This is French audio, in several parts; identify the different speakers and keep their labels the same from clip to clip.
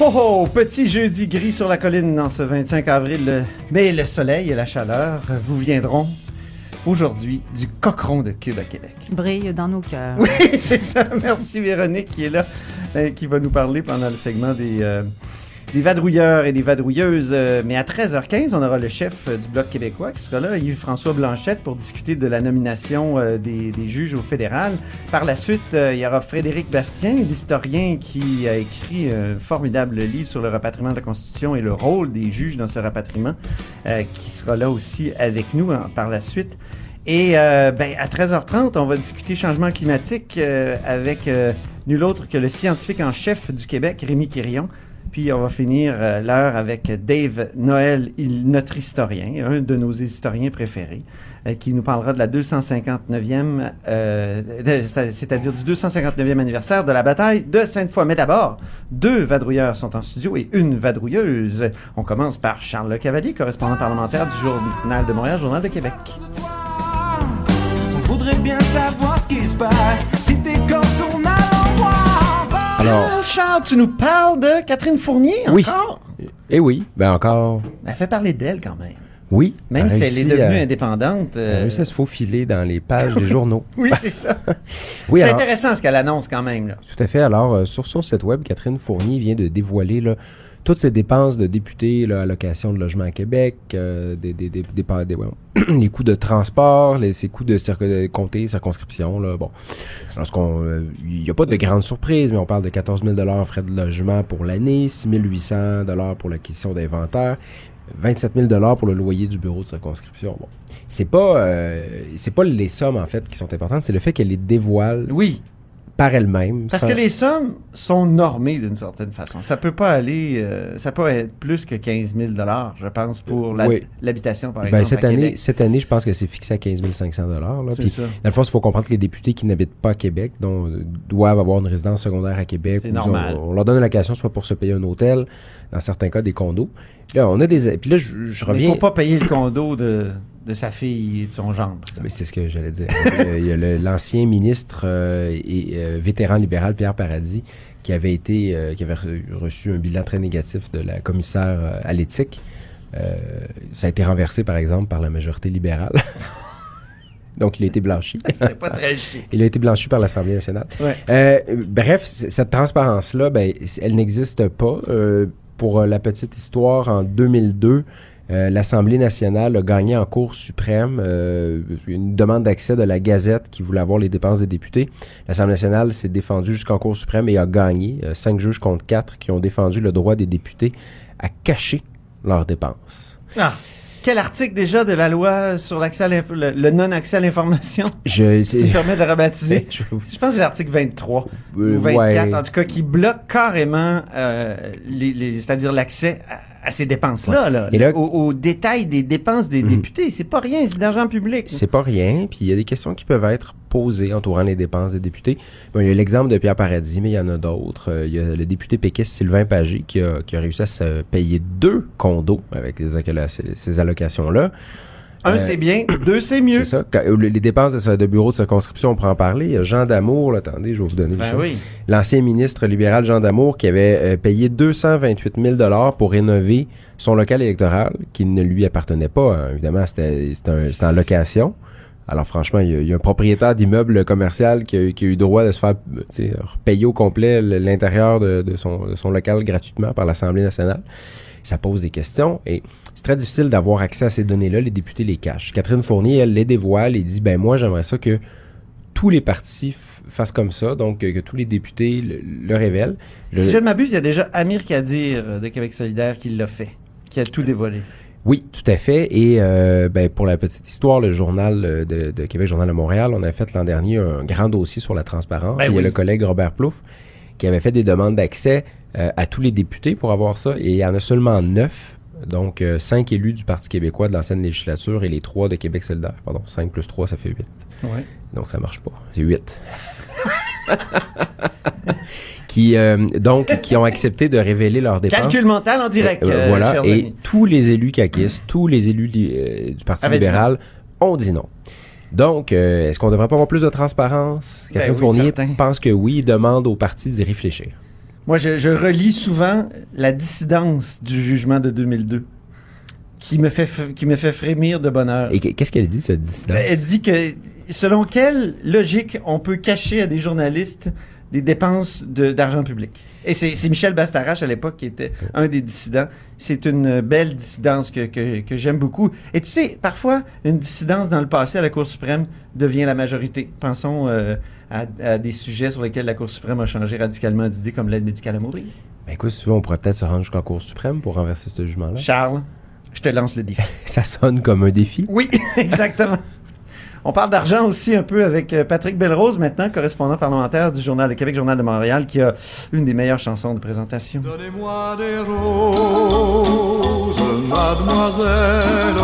Speaker 1: Oh oh, petit jeudi gris sur la colline en ce 25 avril. Mais le soleil et la chaleur vous viendront aujourd'hui du cochon de Cube à Québec.
Speaker 2: brille dans nos cœurs.
Speaker 1: Oui, c'est ça. Merci Véronique qui est là, euh, qui va nous parler pendant le segment des, euh, des vadrouilleurs et des vadrouilleuses. Euh, mais à 13h15, on aura le chef euh, du Bloc québécois qui sera là, Yves-François Blanchette, pour discuter de la nomination euh, des, juges au fédéral. Par la suite, il y aura Frédéric Bastien, l'historien qui a écrit un formidable livre sur le rapatriement de la Constitution et le rôle des juges dans ce rapatriement, qui sera là aussi avec nous hein, par la suite. Et euh, ben, à 13h30, on va discuter changement climatique avec nul autre que le scientifique en chef du Québec, Rémi Quirion. Puis on va finir euh, l'heure avec Dave Noël, notre historien, un de nos historiens préférés, euh, qui nous parlera de la 259e, euh, c'est-à-dire du 259e anniversaire de la bataille de Sainte-Foy. Mais d'abord, deux vadrouilleurs sont en studio et une vadrouilleuse. On commence par Charles Le Cavalier, correspondant parlementaire du Journal de Montréal, Journal de Québec.
Speaker 3: On voudrait bien savoir ce qui se passe.
Speaker 4: Alors,
Speaker 1: Charles, tu nous parles de? Catherine Fournier
Speaker 4: Oui.
Speaker 1: encore?
Speaker 4: eh oui, ben encore,
Speaker 1: Elle fait parler d'elle quand même.
Speaker 4: oui.
Speaker 1: Même si elle est devenue
Speaker 4: à-
Speaker 1: indépendante. euh,
Speaker 4: à se faufiler dans les pages des journaux.
Speaker 1: Oui, c'est ça.
Speaker 4: Oui,
Speaker 1: c'est intéressant ce qu'elle annonce quand même. Là.
Speaker 4: tout à fait. Alors, euh, sur son site web, Catherine Fournier vient de dévoiler là, toutes ses dépenses de député, là, allocation de logement à Québec, euh, des, des, des, des, les coûts de transport, les, ses coûts de, de comté, circonscription. Là, bon. Alors, ce qu'on, euh, il n'y a pas de grande surprise, mais on parle de 14 000 en frais de logement pour l'année, 6 800 pour l'acquisition d'inventaire, 27 000 pour le loyer du bureau de circonscription. Bon. C'est pas, euh, c'est pas les sommes, en fait, qui sont importantes, c'est le fait qu'elle les dévoile
Speaker 1: Oui,
Speaker 4: par elle-même.
Speaker 1: parce
Speaker 4: sans-
Speaker 1: que les sommes sont normées d'une certaine façon. Ça peut pas aller, euh, ça peut être plus que 15 000 je pense, pour
Speaker 4: Oui.
Speaker 1: l'habitation, par
Speaker 4: Ben,
Speaker 1: exemple.
Speaker 4: cette,
Speaker 1: à
Speaker 4: année,
Speaker 1: Québec.
Speaker 4: cette année, je pense que c'est fixé à 15 500 là,
Speaker 1: C'est
Speaker 4: Puis,
Speaker 1: ça.
Speaker 4: dans le fond, il faut comprendre que les députés qui n'habitent pas à Québec dont, euh, doivent avoir une résidence secondaire à Québec.
Speaker 1: Normal.
Speaker 4: On, on leur donne une location soit pour se payer un hôtel, dans certains cas des condos. Là, on a des... Puis là, je, je
Speaker 1: Mais Il
Speaker 4: reviens...
Speaker 1: faut pas payer le condo de, de sa fille et de son gendre.
Speaker 4: c'est ce que j'allais dire. Il y a le- l'ancien ministre euh, et euh, vétéran libéral Pierre Paradis qui avait été euh, qui avait re- reçu un bilan très négatif de la commissaire à l'éthique. Euh, ça a été renversé par exemple par la majorité libérale. Donc il a été blanchi.
Speaker 1: C'était pas très chic.
Speaker 4: Il a été blanchi par l'Assemblée nationale.
Speaker 1: Ouais.
Speaker 4: Euh, bref, c- cette transparence-là, ben, c- elle n'existe pas. Euh, pour la petite histoire, en 2002, euh, l'Assemblée nationale a gagné en Cour suprême euh, une demande d'accès de la Gazette qui voulait avoir les dépenses des députés. L'Assemblée nationale s'est défendue jusqu'en Cour suprême et a gagné. Euh, cinq juges contre quatre qui ont défendu le droit des députés à cacher leurs dépenses.
Speaker 1: Ah, quel article déjà de la loi sur l'accès le, le non-accès à l'information?
Speaker 4: Je,
Speaker 1: si permets de rebaptiser?
Speaker 4: Je-
Speaker 1: Je pense que c'est l'article 23
Speaker 4: Euh,
Speaker 1: ou 24,
Speaker 4: ouais.
Speaker 1: en tout cas, qui bloque carrément, euh, les, les- c'est-à-dire l'accès à, ces dépenses-là, là,
Speaker 4: Et là-
Speaker 1: au, au détail des dépenses des
Speaker 4: Mhm.
Speaker 1: députés. C'est pas rien, c'est de l'argent public.
Speaker 4: C'est pas rien, puis il y a des questions qui peuvent être posées entourant les dépenses des députés. Bon, il y a l'exemple de Pierre Paradis, mais il y en a d'autres. Euh, il y a le député péquiste Sylvain Pagé qui a, qui a réussi à se payer deux condos avec ces allocations-là.
Speaker 1: Un,
Speaker 4: Euh,
Speaker 1: c'est bien. Deux, c'est mieux.
Speaker 4: C'est ça. Quand- euh, les dépenses de, bureau de circonscription, on pourra en parler. Il y a Jean Damour, là, attendez, je vais vous donner
Speaker 1: Ben oui.
Speaker 4: L'ancien ministre libéral Jean Damour qui avait euh, payé 228 000 pour rénover son local électoral qui ne lui appartenait pas. hein. Évidemment, c'était en location. Alors franchement, il y a, il y a un propriétaire d'immeuble commercial qui a, qui a eu droit de se faire euh, repayer au complet l'intérieur de, de son, de son local gratuitement par l'Assemblée nationale. Ça pose des questions et très difficile d'avoir accès à ces données-là. Les députés les cachent. Catherine Fournier, elle les dévoile et dit, ben moi, j'aimerais ça que tous les partis fassent comme ça, donc euh, que tous les députés le, le révèlent. Le-
Speaker 1: Si je ne m'abuse, il y a déjà Amir Kadir euh, de Québec solidaire qui l'a fait, qui a tout dévoilé.
Speaker 4: Oui, tout à fait. Et euh, ben, pour la petite histoire, le journal de, de Québec, Journal de Montréal, on a fait l'an dernier un grand dossier sur la transparence.
Speaker 1: Ben
Speaker 4: il y a le collègue Robert Plouffe qui avait fait des demandes d'accès euh, à tous les députés pour avoir ça. Et il y en a seulement neuf Donc, euh, cinq élus du Parti québécois de l'ancienne législature et les trois de Québec solidaire. Pardon, 5 plus 3, ça fait 8.
Speaker 1: Ouais.
Speaker 4: Donc, ça marche pas. C'est 8. qui, euh, donc, qui ont accepté de révéler leurs dépenses.
Speaker 1: Calcul mental en direct.
Speaker 4: Euh, voilà.
Speaker 1: chers
Speaker 4: Et
Speaker 1: amis.
Speaker 4: tous les élus caquistes, tous les élus du Parti
Speaker 1: dit
Speaker 4: libéral ont dit non. Donc, est-ce qu'on devrait pas avoir plus de transparence?
Speaker 1: Ben
Speaker 4: Catherine
Speaker 1: oui,
Speaker 4: Fournier
Speaker 1: certain.
Speaker 4: pense que oui, demande au parti d'y réfléchir.
Speaker 1: Moi, je, je relis souvent la dissidence du jugement de 2002 qui me fait, qui me fait frémir de bonheur.
Speaker 4: Et qu'est-ce qu'elle dit, cette dissidence?
Speaker 1: Ben, Elle dit que selon quelle logique on peut cacher à des journalistes des dépenses de- d'argent public? Et c'est c'est Michel Bastarache à l'époque qui était un des dissidents. C'est une belle dissidence que, que, que j'aime beaucoup. Et tu sais, parfois, une dissidence dans le passé à la Cour suprême devient la majorité. Pensons euh, à, à des sujets sur lesquels la Cour suprême a changé radicalement d'idée, comme l'aide médicale à mourir.
Speaker 4: Ben écoute, si tu veux, on pourrait peut-être se rendre jusqu'en Cour suprême pour renverser ce jugement-là.
Speaker 1: Charles, je te lance le défi.
Speaker 4: Ça sonne comme un défi.
Speaker 1: Oui, exactement. On parle d'argent aussi un peu avec euh, Patrick Belrose, maintenant correspondant parlementaire du Journal de Québec, Journal de Montréal, qui a une des meilleures chansons de présentation.
Speaker 3: Donnez-moi des roses, mademoiselle,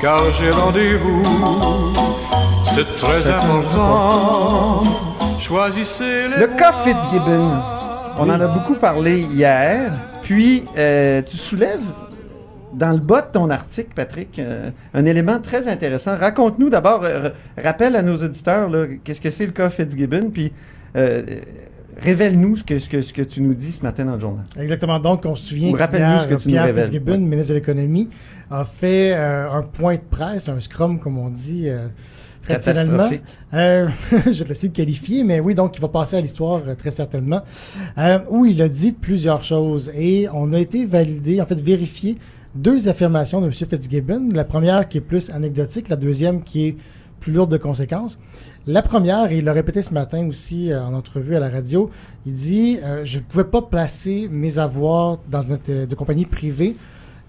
Speaker 3: car j'ai rendez-vous. C'est très important. Choisissez les
Speaker 1: Le cas. Fitzgibbon, on en a beaucoup parlé hier, puis euh, tu soulèves dans le bas de ton article, Patrick, euh, un élément très intéressant. Raconte-nous d'abord, euh, rappelle à nos auditeurs qu'est-ce que c'est le cas Fitzgibbon, puis euh, révèle-nous ce que, ce, que, ce que tu nous dis ce matin dans le journal.
Speaker 2: Exactement. Donc, on se souvient
Speaker 1: Ou ce que tu
Speaker 2: Pierre. Fitzgibbon,
Speaker 1: Ouais.
Speaker 2: ministre de l'Économie, a fait euh, un point de presse, un scrum, comme on dit euh, traditionnellement. Euh, je vais laisser le qualifier, mais oui, donc il va passer à l'histoire euh, très certainement. Euh, où il a dit plusieurs choses et on a été validé, en fait vérifié deux affirmations de M. Fitzgibbon. La première qui est plus anecdotique, la deuxième qui est plus lourde de conséquences. La première, et il l'a répété ce matin aussi euh, en entrevue à la radio, il dit euh, Je ne pouvais pas placer mes avoirs dans une de compagnie privée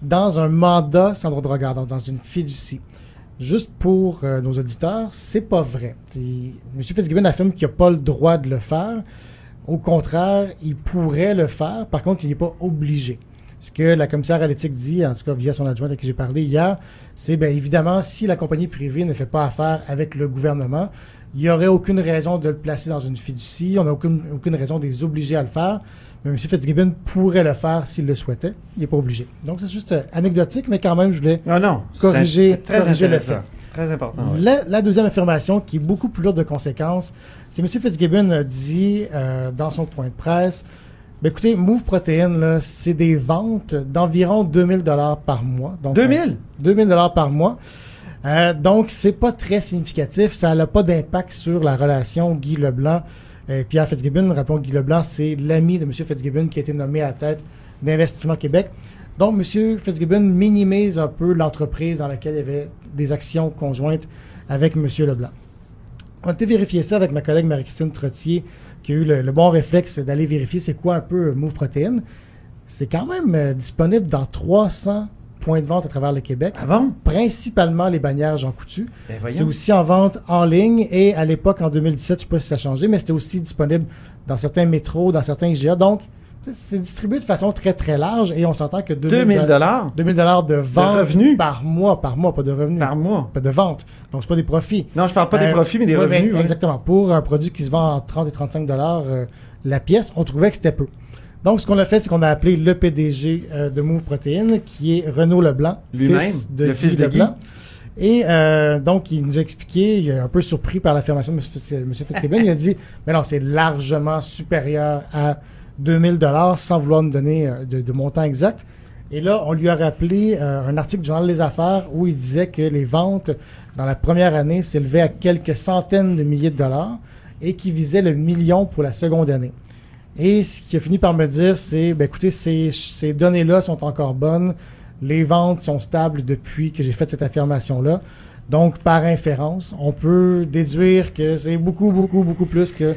Speaker 2: dans un mandat sans droit de regard, donc dans une fiducie. Juste pour euh, nos auditeurs, c'est pas vrai. M. Fitzgibbon affirme qu'il n'a pas le droit de le faire. Au contraire, il pourrait le faire. Par contre, il n'est pas obligé. Ce que la commissaire à l'éthique dit, en tout cas via son adjointe à qui j'ai parlé hier, c'est bien évidemment, si la compagnie privée ne fait pas affaire avec le gouvernement, il n'y aurait aucune raison de le placer dans une fiducie. On n'a aucune, aucune raison de les obliger à le faire. Mais M. Fitzgibbon pourrait le faire s'il le souhaitait. Il n'est pas obligé. Donc, c'est juste euh, anecdotique, mais quand même, je voulais
Speaker 1: Non, non. c'est
Speaker 2: Corriger-
Speaker 1: très
Speaker 2: corriger le
Speaker 1: intéressant. Très important.
Speaker 2: la, la deuxième affirmation, qui est beaucoup plus lourde de conséquences, c'est M. Fitzgibbon a dit euh, dans son point de presse ben écoutez, Move Protein, c'est des ventes d'environ 2000 dollars par mois. Donc,
Speaker 1: 2000?
Speaker 2: 2000 dollars par mois. Euh, donc, c'est pas très significatif. Ça n'a pas d'impact sur la relation Guy Leblanc et Pierre Fitzgibbon. Rappelons que Guy Leblanc, c'est l'ami de M. Fitzgibbon qui a été nommé à la tête d'Investissement Québec. Donc, M. Fitzgibbon minimise un peu l'entreprise dans laquelle il y avait des actions conjointes avec M. Leblanc. On a été vérifier ça avec ma collègue Marie-Christine Trottier, qui a eu le, bon réflexe d'aller vérifier c'est quoi un peu euh, Move Protein. C'est quand même euh, disponible dans 300 points de vente à travers le Québec,
Speaker 1: Ah bon?
Speaker 2: principalement les bannières Jean Coutu.
Speaker 1: Ben
Speaker 2: C'est aussi en vente en ligne et à l'époque, en 2017, je ne sais pas si ça a changé, mais c'était aussi disponible dans certains métros, dans certains IGA. Donc, c'est distribué de façon très très large et on s'entend que 2000
Speaker 1: 2000 dollars
Speaker 2: 2000 dollars de vente
Speaker 1: revenus?
Speaker 2: par mois, par mois, pas de revenus,
Speaker 1: par mois?
Speaker 2: pas de vente. Donc, c'est pas des profits.
Speaker 1: Non, je parle pas des
Speaker 2: Euh,
Speaker 1: profits, mais des
Speaker 2: ouais,
Speaker 1: revenus.
Speaker 2: ben,
Speaker 1: ouais.
Speaker 2: Exactement. Pour un produit qui se vend en 30 et 35 dollars euh, la pièce, on trouvait que c'était peu. Donc, ce qu'on a fait, c'est qu'on a appelé le PDG euh, de Move Protein, qui est Renaud Leblanc,
Speaker 1: Lui-même,
Speaker 2: fils de
Speaker 1: le
Speaker 2: Guy
Speaker 1: fils de Guy.
Speaker 2: Leblanc. Et euh, donc, il nous a expliqué, il est un peu surpris par l'affirmation de M. Fitz- M. Fitzgibbon, il a dit, mais non, c'est largement supérieur à 2000 dollars, sans vouloir nous donner euh, de, de montant exact. Et là, on lui a rappelé euh, un article du Journal Les Affaires où il disait que les ventes dans la première année s'élevaient à quelques centaines de milliers de dollars et qui visait le million pour la seconde année. Et ce qui a fini par me dire, c'est, ben écoutez, ces, ces données-là sont encore bonnes. Les ventes sont stables depuis que j'ai fait cette affirmation-là. Donc, par inférence, on peut déduire que c'est beaucoup, beaucoup, beaucoup plus que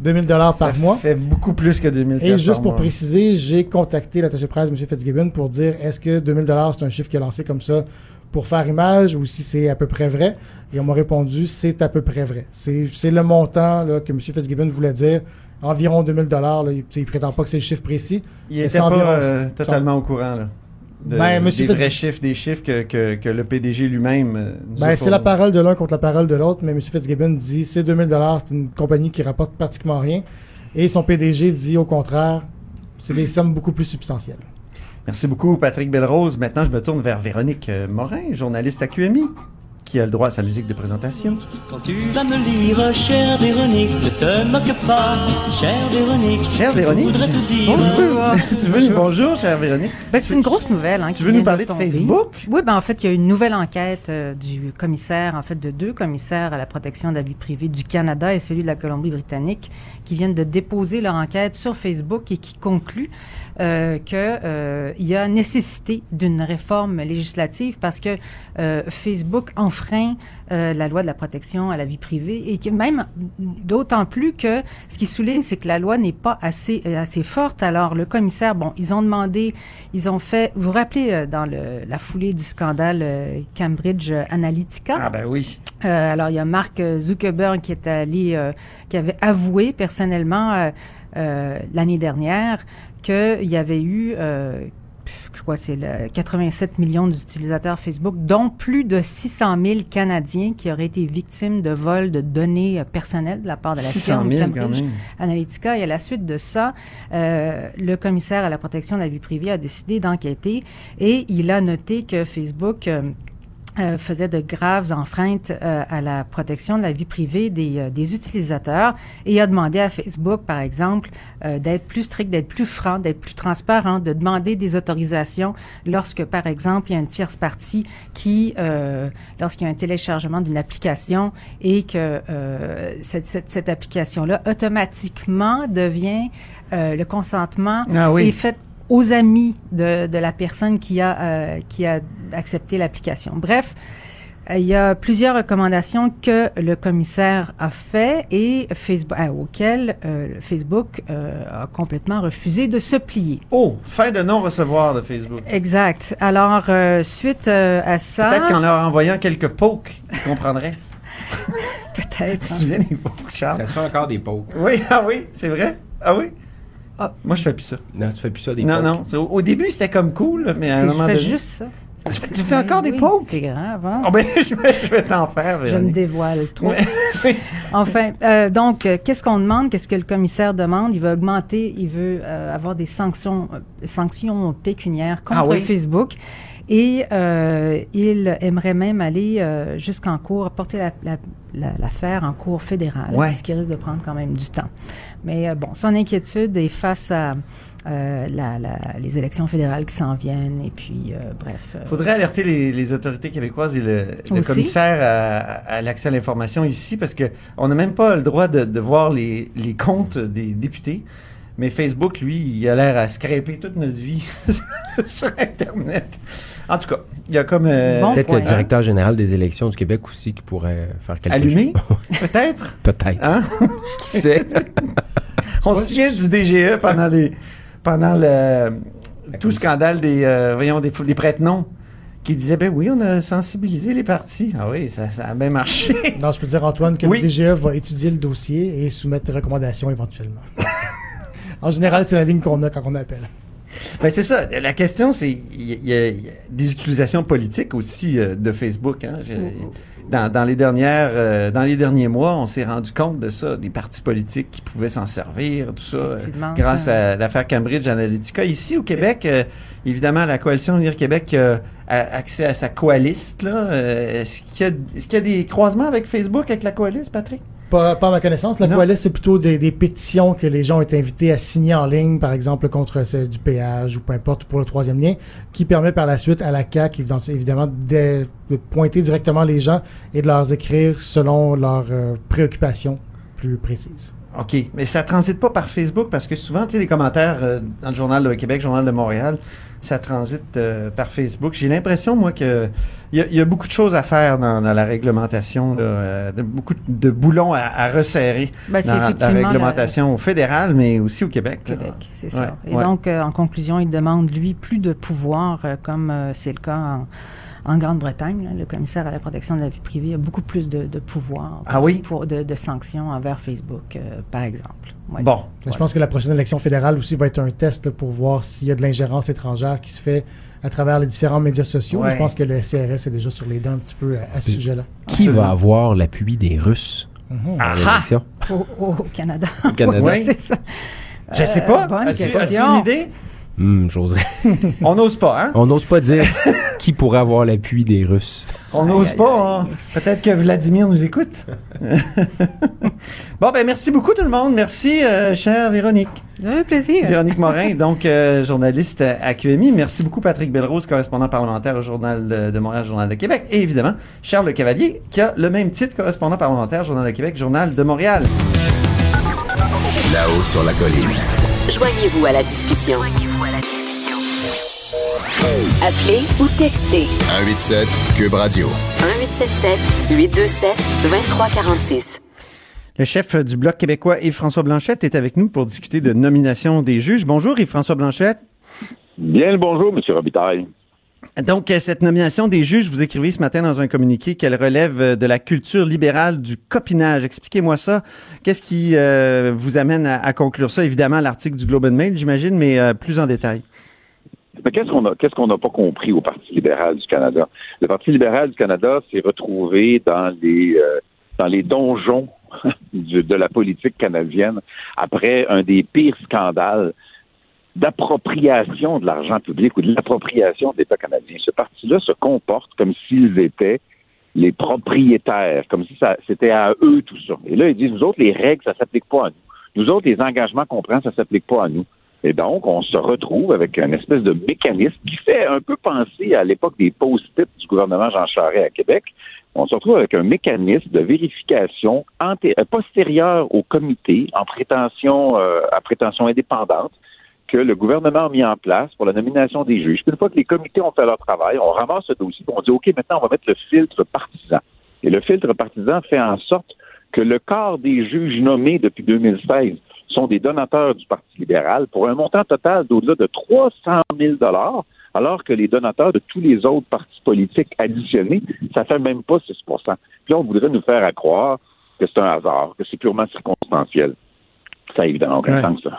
Speaker 2: 2000 dollars par
Speaker 1: Ça
Speaker 2: mois.
Speaker 1: fait beaucoup plus que 2000
Speaker 2: Et juste
Speaker 1: par
Speaker 2: pour
Speaker 1: mois.
Speaker 2: préciser, j'ai contacté l'attaché presse M. Fitzgibbon pour dire est-ce que 2000 dollars c'est un chiffre qui est lancé comme ça pour faire image ou si c'est à peu près vrai? Et on m'a répondu c'est à peu près vrai. C'est c'est le montant là, que M. Fitzgibbon voulait dire. Environ 2000 dollars. Il ne prétend pas que c'est le chiffre précis.
Speaker 1: Il
Speaker 2: Mais
Speaker 1: était
Speaker 2: c'est
Speaker 1: pas
Speaker 2: environ-
Speaker 1: euh, totalement au courant. Là. de-
Speaker 2: Ben,
Speaker 1: des vrais chiffres, des chiffres que, que, que le PDG lui-même. euh,
Speaker 2: Ben, c'est la parole de l'un contre la parole de l'autre, mais M. Fitzgibbon dit c'est 2000 c'est une compagnie qui rapporte pratiquement rien. Et son PDG dit au contraire, c'est des sommes beaucoup plus substantielles.
Speaker 1: Merci beaucoup, Patrick Belrose. Maintenant, je me tourne vers Véronique euh, Morin, journaliste à QMI, qui a le droit à sa musique de présentation?
Speaker 5: Quand tu vas me lire, chère Véronique, ne te moque pas, chère Véronique.
Speaker 1: Chère
Speaker 5: je
Speaker 1: Véronique?
Speaker 5: voudrais te dire.
Speaker 1: Bonjour. tu veux bonjour, chère Véronique?
Speaker 6: Ben, c'est une grosse nouvelle. Hein,
Speaker 1: Tu veux nous parler de. Facebook?
Speaker 6: Oui, ben en fait, il y a une nouvelle enquête euh, du commissaire, en fait, de deux commissaires à la protection de la vie privée du Canada et celui de la Colombie-Britannique, qui viennent de déposer leur enquête sur Facebook et qui conclut euh, que euh, y a nécessité d'une réforme législative parce que euh, Facebook enfreint euh, la loi de la protection à la vie privée et que même d'autant plus que ce qui souligne, c'est que la loi n'est pas assez assez forte. Alors le commissaire, bon, ils ont demandé, ils ont fait, vous vous rappelez dans le, la foulée du scandale Cambridge Analytica?
Speaker 1: Ah ben oui.
Speaker 6: Euh, alors, il y a Mark Zuckerberg qui est allé, euh, qui avait avoué personnellement euh, euh, l'année dernière qu'il y avait eu, euh, je crois, c'est le 87 millions d'utilisateurs Facebook, dont plus de 600 000 Canadiens qui auraient été victimes de vols de données personnelles de la part de la
Speaker 1: 600
Speaker 6: firme
Speaker 1: 000 quand
Speaker 6: Cambridge
Speaker 1: même.
Speaker 6: Analytica. Et à la suite de ça, euh, le commissaire à la protection de la vie privée a décidé d'enquêter et il a noté que Facebook euh, faisait de graves enfreintes euh, à la protection de la vie privée des, euh, des utilisateurs et a demandé à Facebook, par exemple, euh, d'être plus strict, d'être plus franc, d'être plus transparent, de demander des autorisations lorsque, par exemple, il y a une tierce partie qui, euh, lorsqu'il y a un téléchargement d'une application et que euh, cette, cette, cette application-là automatiquement devient euh, le consentement
Speaker 1: Ah oui.
Speaker 6: est fait aux amis de, de la personne qui a, euh, qui a accepté l'application. Bref, euh, il y a plusieurs recommandations que le commissaire a fait et Facebook, euh, auxquelles euh, Facebook euh, a complètement refusé de se plier.
Speaker 1: Oh, fin de non-recevoir de Facebook.
Speaker 6: Exact. Alors, euh, suite euh, à ça,
Speaker 1: Peut-être qu'en leur envoyant quelques pokes, ils comprendraient.
Speaker 6: peut-être.
Speaker 1: Tu te souviens des pokes, Charles?
Speaker 4: Ça se fait encore des pokes.
Speaker 1: Oui, ah oui, c'est vrai? Ah oui?
Speaker 6: Ah.
Speaker 1: Moi, je fais plus ça.
Speaker 4: Non, tu fais plus ça des
Speaker 1: non,
Speaker 4: pokes.
Speaker 1: non. Au, au début, c'était comme cool, mais à un moment
Speaker 6: je fais
Speaker 1: donné...
Speaker 6: juste ça.
Speaker 1: Tu fais- tu fais encore des
Speaker 6: Oui,
Speaker 1: pokes?
Speaker 6: C'est grave, hein?
Speaker 1: Oh ben, je vais, je vais t'en faire,
Speaker 6: Je me dévoile.
Speaker 1: Oui.
Speaker 6: Enfin, euh, donc, euh, qu'est-ce qu'on demande? Qu'est-ce que le commissaire demande? Il veut augmenter, il veut euh, avoir des sanctions, euh, sanctions pécuniaires contre
Speaker 1: Ah oui?
Speaker 6: Facebook. Et euh, il aimerait même aller euh, jusqu'en cours, porter la- la- la- l'affaire en cours fédéral,
Speaker 1: Ouais.
Speaker 6: ce qui risque de prendre quand même du temps. Mais euh, bon, son inquiétude est face à euh, la- la- les élections fédérales qui s'en viennent, et puis, euh, bref. euh,
Speaker 1: faudrait alerter les, les autorités québécoises et le, commissaire à, à l'accès à l'information ici parce que on n'a même pas le droit de, de voir les, les comptes des députés. Mais Facebook, lui, il a l'air à scraper toute notre vie sur Internet. En tout cas, il y a comme... euh,
Speaker 6: Bon
Speaker 4: Peut-être le directeur général des élections du Québec aussi qui pourrait faire quelque
Speaker 1: Allumé,
Speaker 4: chose.
Speaker 1: peut-être?
Speaker 4: Peut-être.
Speaker 1: Hein?
Speaker 4: Qui sait?
Speaker 1: On se souvient du DGE pendant les pendant le tout le scandale des euh, voyons des, fou- des prête-noms qui disaient ben oui on a sensibilisé les partis ah oui ça, ça a bien marché
Speaker 2: Non, je peux dire, Antoine, que
Speaker 1: Oui.
Speaker 2: le DGE va étudier le dossier et soumettre des recommandations éventuellement. En général, c'est la ligne qu'on a quand on appelle.
Speaker 1: ben c'est ça la question c'est il y, a- y des utilisations politiques aussi euh, de Facebook hein. Dans, dans les dernières euh, dans les derniers mois on s'est rendu compte de ça des partis politiques qui pouvaient s'en servir tout ça euh, grâce à l'affaire Cambridge Analytica. Ici, au Québec, euh, évidemment, la coalition Unir Québec a accès à sa coaliste. Là. Euh, est-ce, qu'il y a, est-ce qu'il y a des croisements avec Facebook, avec la coaliste, Patrick?
Speaker 2: Pas, pas à ma connaissance. La coalition, c'est plutôt des, des pétitions que les gens ont été invités à signer en ligne, par exemple, contre celle du péage ou peu importe pour le troisième lien, qui permet par la suite à la CAQ, évidemment, évidemment, de, de pointer directement les gens et de leur écrire selon leurs euh, préoccupations plus précises.
Speaker 1: OK. Mais ça transite pas par Facebook parce que souvent, tu sais, les commentaires euh, dans le Journal de Québec, Journal de Montréal, ça transite euh, par Facebook. J'ai l'impression, moi, que il y, a- il y a beaucoup de choses à faire dans, dans la réglementation, là, euh, de- beaucoup de boulons à, à resserrer
Speaker 6: ben,
Speaker 1: dans la réglementation fédérale, mais aussi au Québec. là.
Speaker 6: Québec, c'est
Speaker 1: Ouais,
Speaker 6: ça. Et
Speaker 1: ouais.
Speaker 6: donc, en conclusion, il demande, lui, plus de pouvoir, comme c'est le cas en, en Grande-Bretagne, le commissaire à la protection de la vie privée a beaucoup plus de, de pouvoir,
Speaker 1: Ah oui?
Speaker 6: pour, de, de sanctions envers Facebook, euh, par exemple. Ouais.
Speaker 1: Bon.
Speaker 2: Je pense que la prochaine élection fédérale aussi va être un test pour voir s'il y a de l'ingérence étrangère qui se fait à travers les différents médias sociaux.
Speaker 1: Ouais.
Speaker 2: Je pense que le CRS est déjà sur les dents un petit peu à, à ce sujet-là.
Speaker 4: Qui va avoir l'appui des Russes
Speaker 2: Mhm.
Speaker 4: à l'élection?
Speaker 6: Au, au Canada.
Speaker 4: au Canada?
Speaker 1: Oui.
Speaker 6: C'est ça.
Speaker 1: Je sais pas.
Speaker 6: bonne
Speaker 1: As-tu
Speaker 6: question.
Speaker 1: as-tu une idée?
Speaker 4: Hmm, j'oserais.
Speaker 1: On n'ose pas, hein?
Speaker 4: On n'ose pas dire qui pourrait avoir l'appui des Russes.
Speaker 1: On n'ose pas. hein? Peut-être que Vladimir nous écoute. bon, ben merci beaucoup tout le monde. Merci, euh, chère Véronique.
Speaker 6: Un plaisir.
Speaker 1: Véronique Morin, donc euh, journaliste à QMI. Merci beaucoup, Patrick Belrose, correspondant parlementaire au Journal de, de Montréal, Journal de Québec. Et évidemment, Charles Le Cavalier, qui a le même titre, correspondant parlementaire, Journal de Québec, Journal de Montréal.
Speaker 7: Là-haut sur la colline.
Speaker 8: Joignez-vous à la discussion. Appelez ou textez
Speaker 7: 187 Cube Radio.
Speaker 8: 1877 827 2346.
Speaker 1: Le chef du Bloc québécois, Yves-François Blanchette, est avec nous pour discuter de nomination des juges. Bonjour, Yves-François Blanchette.
Speaker 9: Bien le bonjour, M. Robitaille.
Speaker 1: Donc, euh, cette nomination des juges, vous écrivez ce matin dans un communiqué qu'elle relève euh, de la culture libérale du copinage. Expliquez-moi ça. Qu'est-ce qui euh, vous amène à, à conclure ça? Évidemment, l'article du Globe and Mail, j'imagine, mais euh, plus en détail.
Speaker 9: Mais qu'est-ce qu'on a, qu'est-ce qu'on n'a pas compris au Parti libéral du Canada? Le Parti libéral du Canada s'est retrouvé dans les, euh, dans les donjons de la politique canadienne après un des pires scandales d'appropriation de l'argent public ou de l'appropriation de l'État canadien. Ce parti-là se comporte comme s'ils étaient les propriétaires, comme si ça, c'était à eux tout ça. Et là, ils disent, nous autres, les règles, ça s'applique pas à nous. Nous autres, les engagements qu'on prend, ça s'applique pas à nous. Et donc, on se retrouve avec un espèce de mécanisme qui fait un peu penser à l'époque des post-it du gouvernement Jean Charest à Québec. On se retrouve avec un mécanisme de vérification euh, postérieur au comité en prétention, euh, à prétention indépendante que le gouvernement a mis en place pour la nomination des juges. Une fois que les comités ont fait leur travail, on ramasse ce dossier, puis on dit OK, maintenant on va mettre le filtre partisan. Et le filtre partisan fait en sorte que le quart des juges nommés depuis 2016 sont des donateurs du Parti libéral pour un montant total d'au-delà de 300 000 alors que les donateurs de tous les autres partis politiques additionnés, ça fait même pas 6% Puis là, on voudrait nous faire à croire que c'est un hasard, que c'est purement circonstanciel. Ça évidemment aucun
Speaker 1: Ouais.
Speaker 9: sens, ça.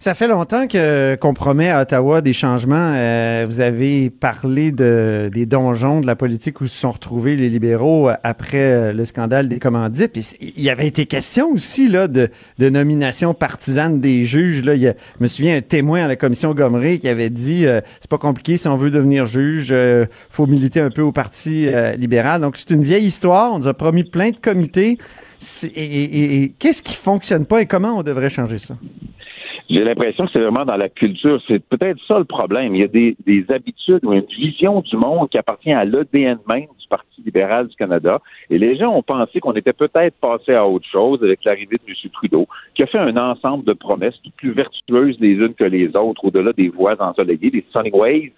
Speaker 1: Ça fait longtemps que qu'on promet à Ottawa des changements. Euh, vous avez parlé de, des donjons de la politique où se sont retrouvés les libéraux euh, après euh, le scandale des commandites. Il y avait été question aussi là de, nomination partisane des juges. Là, je me souviens un témoin à la commission Gomery qui avait dit c'est pas compliqué si on veut devenir juge, euh, faut militer un peu au parti libéral. Donc c'est une vieille histoire. On nous a promis plein de comités. Et- et qu'est-ce qui fonctionne pas et comment on devrait changer ça?
Speaker 9: J'ai l'impression que c'est vraiment dans la culture. C'est peut-être ça le problème. Il y a des, des habitudes ou une vision du monde qui appartient à l'ADN même du Parti libéral du Canada. Et les gens ont pensé qu'on était peut-être passé à autre chose avec l'arrivée de M. Trudeau, qui a fait un ensemble de promesses toutes plus vertueuses les unes que les autres, au-delà des voies ensoleillées, des sunny ways.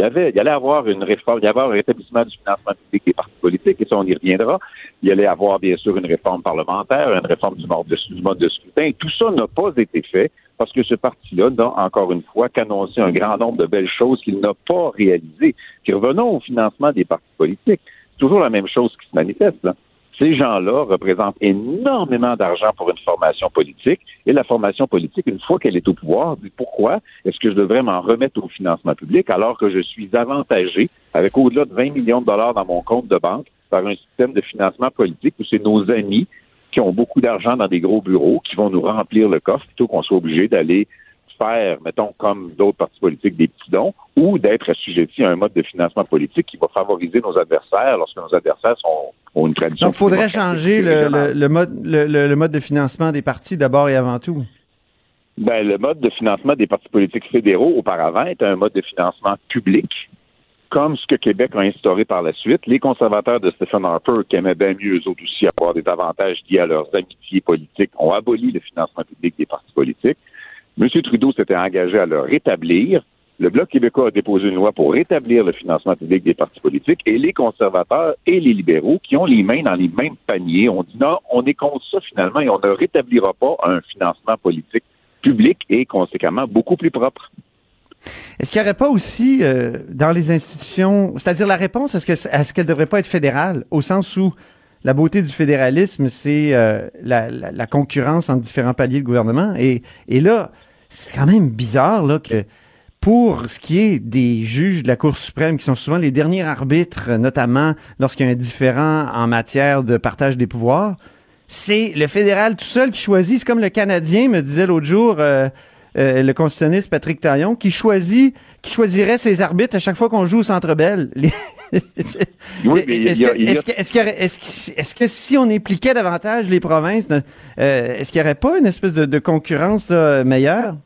Speaker 9: Il y avait, il allait avoir une réforme, il y avait un rétablissement du financement public des partis politiques, et ça, on y reviendra. Il y allait avoir, bien sûr, une réforme parlementaire, une réforme du mode de, mode de scrutin. Tout ça n'a pas été fait parce que ce parti-là n'a, encore une fois, qu'annoncé un grand nombre de belles choses qu'il n'a pas réalisées. Puis revenons au financement des partis politiques. C'est toujours la même chose qui se manifeste. Là. Ces gens-là représentent énormément d'argent pour une formation politique. Et la formation politique, une fois qu'elle est au pouvoir, dit pourquoi est-ce que je devrais m'en remettre au financement public alors que je suis avantagé avec au-delà de 20 millions de dollars dans mon compte de banque par un système de financement politique où c'est nos amis qui ont beaucoup d'argent dans des gros bureaux qui vont nous remplir le coffre plutôt qu'on soit obligé d'aller faire, mettons, comme d'autres partis politiques, des petits dons, ou d'être assujetti à un mode de financement politique qui va favoriser nos adversaires lorsque nos adversaires sont, ont une tradition.
Speaker 1: Donc, il faudrait changer le,
Speaker 9: régionale.
Speaker 1: le- le mode, le mode de financement des partis d'abord et avant tout?
Speaker 9: Ben, le mode de financement des partis politiques fédéraux auparavant était un mode de financement public, comme ce que Québec a instauré par la suite. Les conservateurs de Stephen Harper, qui aimaient bien mieux eux autres aussi avoir des avantages liés à leurs amitiés politiques, ont aboli le financement public des partis politiques. M. Trudeau s'était engagé à le rétablir. Le Bloc québécois a déposé une loi pour rétablir le financement public des partis politiques et les conservateurs et les libéraux qui ont les mains dans les mêmes paniers ont dit non, on est contre ça finalement et on ne rétablira pas un financement politique public et conséquemment beaucoup plus propre.
Speaker 1: Est-ce qu'il n'y aurait pas aussi euh, dans les institutions, c'est-à-dire la réponse, est-ce que est-ce qu'elle ne devrait pas être fédérale, au sens où la beauté du fédéralisme, c'est euh, la concurrence entre différents paliers de gouvernement. Et, et là, c'est quand même bizarre là, que pour ce qui est des juges de la Cour suprême, qui sont souvent les derniers arbitres, notamment lorsqu'il y a un différent en matière de partage des pouvoirs, c'est le fédéral tout seul qui choisit. Comme le Canadien me disait l'autre jour, euh, euh, le constitutionniste Patrick Taillon, qui choisit, qui choisirait ses arbitres à chaque fois qu'on joue au Centre Bell. Est-ce que, est-ce si on impliquait davantage les provinces, euh, est-ce qu'il n'y aurait pas une espèce de, de concurrence là, meilleure?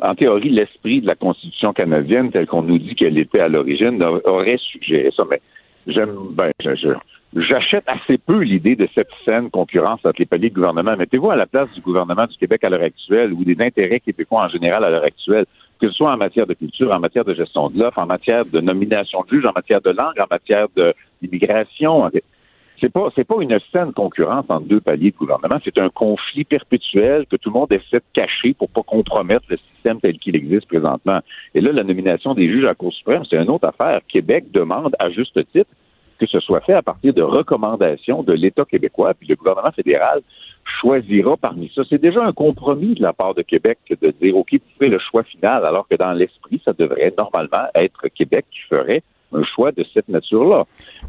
Speaker 9: en théorie, l'esprit de la Constitution canadienne, telle qu'on nous dit qu'elle était à l'origine, aurait suggéré ça. Mais j'aime, ben, je- je- j'achète assez peu l'idée de cette saine concurrence entre les paliers de gouvernement. Mettez-vous à la place du gouvernement du Québec à l'heure actuelle ou des intérêts québécois en général à l'heure actuelle, que ce soit en matière de culture, en matière de gestion de l'offre, en matière de nomination de juges, en matière de langue, en matière d'immigration. C'est pas, c'est pas une saine concurrence entre deux paliers de gouvernement. C'est un conflit perpétuel que tout le monde essaie de cacher pour pas compromettre le système tel qu'il existe présentement. Et là, la nomination des juges à la Cour suprême, c'est une autre affaire. Québec demande, à juste titre, que ce soit fait à partir de recommandations de l'État québécois, puis le gouvernement fédéral choisira parmi ça. C'est déjà un compromis de la part de Québec de dire, OK, vous faites le choix final, alors que dans l'esprit, ça devrait normalement être Québec qui ferait un choix de cette nature-là.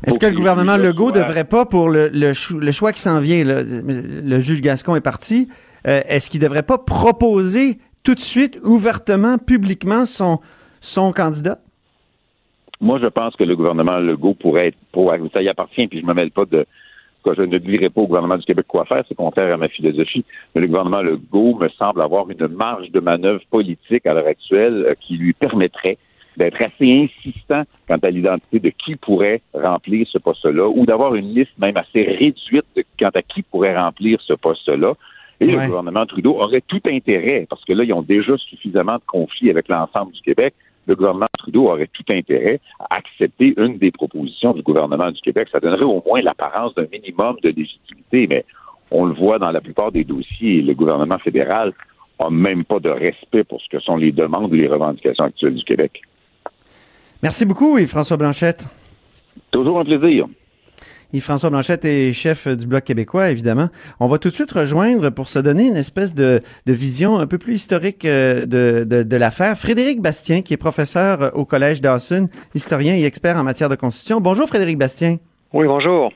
Speaker 1: Est-ce que le gouvernement Legault
Speaker 9: soient-
Speaker 1: devrait pas, pour le, le, choix qui s'en vient, là, le juge Gascon est parti, euh, est-ce qu'il devrait pas proposer tout de suite, ouvertement, publiquement, son, son candidat?
Speaker 9: Moi, je pense que le gouvernement Legault pourrait être pour ça y appartient, puis je me mêle pas de que je ne dirai pas au gouvernement du Québec quoi faire, c'est contraire à ma philosophie. Mais le gouvernement Legault me semble avoir une marge de manœuvre politique à l'heure actuelle euh, qui lui permettrait d'être assez insistant quant à l'identité de qui pourrait remplir ce poste-là, ou d'avoir une liste même assez réduite quant à qui pourrait remplir ce poste-là. Et
Speaker 1: Ouais.
Speaker 9: le gouvernement Trudeau aurait tout intérêt, parce que là, ils ont déjà suffisamment de conflits avec l'ensemble du Québec, le gouvernement Trudeau aurait tout intérêt à accepter une des propositions du gouvernement du Québec. Ça donnerait au moins l'apparence d'un minimum de légitimité, mais on le voit dans la plupart des dossiers, le gouvernement fédéral n'a même pas de respect pour ce que sont les demandes ou les revendications actuelles du Québec.
Speaker 1: Merci beaucoup, Yves-François Blanchette.
Speaker 9: Toujours un plaisir.
Speaker 1: Yves-François Blanchette est chef du Bloc québécois, évidemment. On va tout de suite rejoindre pour se donner une espèce de, de vision un peu plus historique euh, de, de, de l'affaire. Frédéric Bastien, qui est professeur euh, au Collège Dawson, historien et expert en matière de constitution. Bonjour, Frédéric Bastien.
Speaker 10: Oui, bonjour.